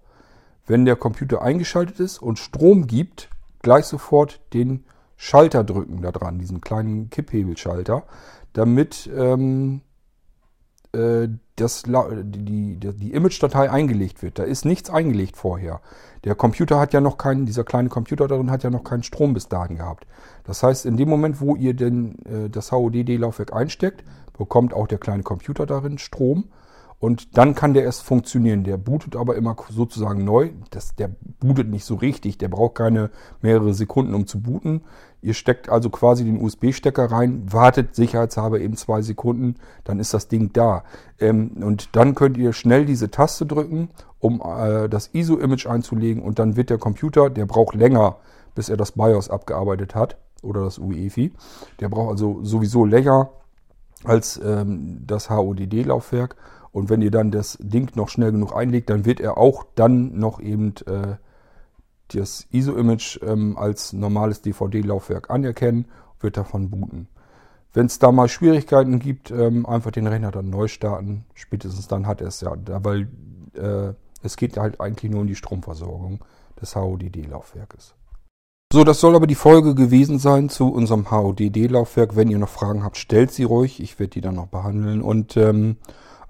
wenn der Computer eingeschaltet ist und Strom gibt, gleich sofort den Schalter drücken da dran, diesen kleinen Kipphebelschalter, damit ähm, äh, das, die, die, die Image-Datei eingelegt wird. Da ist nichts eingelegt vorher. Der Computer hat ja noch keinen, dieser kleine Computer darin hat ja noch keinen Strom bis dahin gehabt. Das heißt, in dem Moment, wo ihr denn äh, das HODD-Laufwerk einsteckt, bekommt auch der kleine Computer darin Strom. Und dann kann der erst funktionieren. Der bootet aber immer sozusagen neu. Das, der bootet nicht so richtig. Der braucht keine mehrere Sekunden, um zu booten. Ihr steckt also quasi den USB-Stecker rein, wartet sicherheitshalber eben zwei Sekunden, dann ist das Ding da. Ähm, und dann könnt ihr schnell diese Taste drücken, um äh, das ISO-Image einzulegen. Und dann wird der Computer, der braucht länger, bis er das BIOS abgearbeitet hat oder das UEFI. Der braucht also sowieso länger als ähm, das HODD-Laufwerk. Und wenn ihr dann das Ding noch schnell genug einlegt, dann wird er auch dann noch eben äh, das ISO-Image ähm, als normales DVD-Laufwerk anerkennen wird davon booten. Wenn es da mal Schwierigkeiten gibt, ähm, einfach den Rechner dann neu starten. Spätestens dann hat er es ja, weil äh, es geht halt eigentlich nur um die Stromversorgung des HODD-Laufwerkes. So, das soll aber die Folge gewesen sein zu unserem HODD-Laufwerk. Wenn ihr noch Fragen habt, stellt sie ruhig. Ich werde die dann noch behandeln. Und ähm,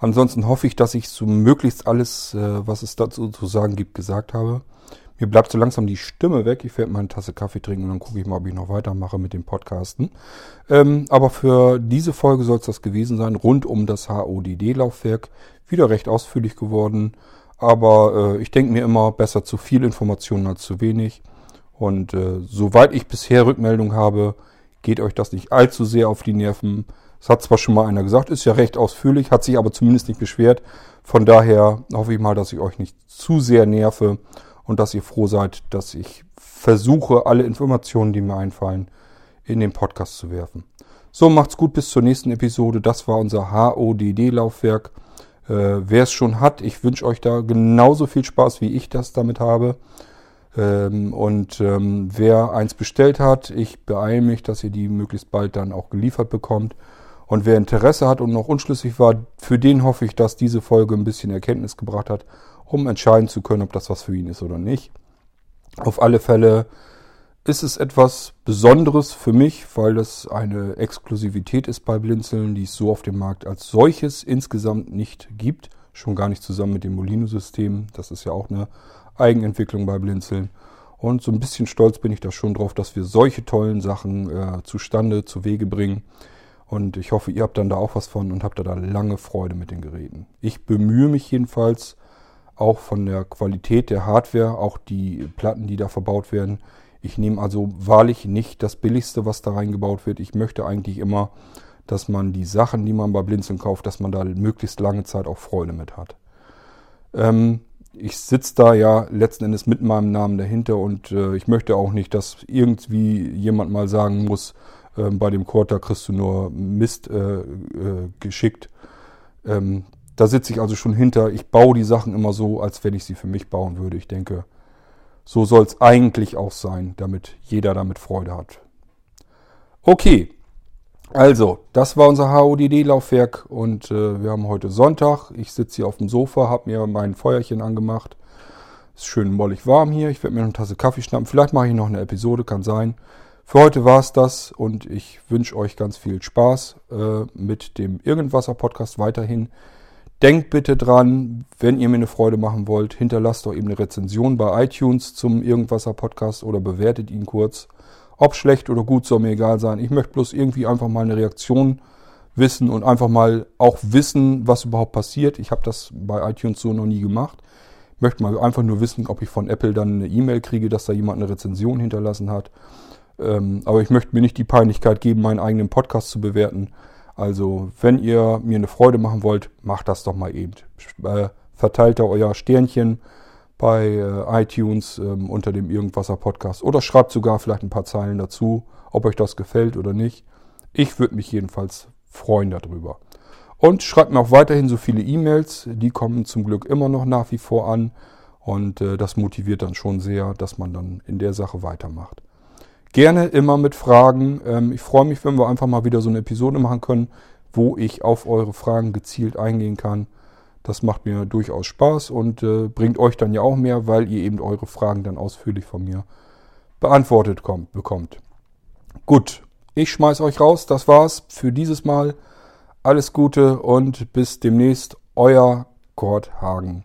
Ansonsten hoffe ich, dass ich so möglichst alles, äh, was es dazu zu sagen gibt, gesagt habe. Mir bleibt so langsam die Stimme weg. Ich werde mal eine Tasse Kaffee trinken und dann gucke ich mal, ob ich noch weitermache mit dem Podcasten. Ähm, aber für diese Folge soll es das gewesen sein, rund um das HODD-Laufwerk. Wieder recht ausführlich geworden. Aber äh, ich denke mir immer, besser zu viel Informationen als zu wenig. Und äh, soweit ich bisher Rückmeldung habe, geht euch das nicht allzu sehr auf die Nerven. Das hat zwar schon mal einer gesagt, ist ja recht ausführlich, hat sich aber zumindest nicht beschwert. Von daher hoffe ich mal, dass ich euch nicht zu sehr nerve und dass ihr froh seid, dass ich versuche, alle Informationen, die mir einfallen, in den Podcast zu werfen. So, macht's gut bis zur nächsten Episode. Das war unser HODD-Laufwerk. Äh, Wer es schon hat, ich wünsche euch da genauso viel Spaß, wie ich das damit habe. Ähm, und ähm, wer eins bestellt hat, ich beeile mich, dass ihr die möglichst bald dann auch geliefert bekommt. Und wer Interesse hat und noch unschlüssig war, für den hoffe ich, dass diese Folge ein bisschen Erkenntnis gebracht hat, um entscheiden zu können, ob das was für ihn ist oder nicht. Auf alle Fälle ist es etwas Besonderes für mich, weil das eine Exklusivität ist bei Blinzeln, die es so auf dem Markt als solches insgesamt nicht gibt. Schon gar nicht zusammen mit dem Molino-System. Das ist ja auch eine Eigenentwicklung bei Blinzeln. Und so ein bisschen stolz bin ich da schon drauf, dass wir solche tollen Sachen äh, zustande, zu Wege bringen. Und ich hoffe, ihr habt dann da auch was von und habt da, da lange Freude mit den Geräten. Ich bemühe mich jedenfalls auch von der Qualität der Hardware, auch die Platten, die da verbaut werden. Ich nehme also wahrlich nicht das Billigste, was da reingebaut wird. Ich möchte eigentlich immer, dass man die Sachen, die man bei Blinzeln kauft, dass man da möglichst lange Zeit auch Freude mit hat. Ähm, ich sitze da ja letzten Endes mit meinem Namen dahinter und äh, ich möchte auch nicht, dass irgendwie jemand mal sagen muss, ähm, bei dem Quarter kriegst du nur Mist äh, äh, geschickt. Ähm, da sitze ich also schon hinter. Ich baue die Sachen immer so, als wenn ich sie für mich bauen würde. Ich denke, so soll es eigentlich auch sein, damit jeder damit Freude hat. Okay, also, das war unser HODD-Laufwerk und äh, wir haben heute Sonntag. Ich sitze hier auf dem Sofa, habe mir mein Feuerchen angemacht. Ist schön mollig warm hier. Ich werde mir eine Tasse Kaffee schnappen. Vielleicht mache ich noch eine Episode, kann sein. Für heute war es das und ich wünsche euch ganz viel Spaß äh, mit dem Irgendwasser-Podcast weiterhin. Denkt bitte dran, wenn ihr mir eine Freude machen wollt, hinterlasst doch eben eine Rezension bei iTunes zum Irgendwasser-Podcast oder bewertet ihn kurz. Ob schlecht oder gut, soll mir egal sein. Ich möchte bloß irgendwie einfach mal eine Reaktion wissen und einfach mal auch wissen, was überhaupt passiert. Ich habe das bei iTunes so noch nie gemacht. Ich möchte mal einfach nur wissen, ob ich von Apple dann eine E-Mail kriege, dass da jemand eine Rezension hinterlassen hat. Ähm, aber ich möchte mir nicht die Peinlichkeit geben, meinen eigenen Podcast zu bewerten. Also, wenn ihr mir eine Freude machen wollt, macht das doch mal eben. Äh, verteilt da euer Sternchen bei äh, iTunes ähm, unter dem Irgendwasser Podcast oder schreibt sogar vielleicht ein paar Zeilen dazu, ob euch das gefällt oder nicht. Ich würde mich jedenfalls freuen darüber. Und schreibt mir auch weiterhin so viele E-Mails, die kommen zum Glück immer noch nach wie vor an und äh, das motiviert dann schon sehr, dass man dann in der Sache weitermacht. Gerne immer mit Fragen. Ähm, ich freue mich, wenn wir einfach mal wieder so eine Episode machen können, wo ich auf eure Fragen gezielt eingehen kann. Das macht mir durchaus Spaß und äh, bringt euch dann ja auch mehr, weil ihr eben eure Fragen dann ausführlich von mir beantwortet kommt, bekommt. Gut, ich schmeiß euch raus. Das war's für dieses Mal. Alles Gute und bis demnächst. Euer Kurt Hagen.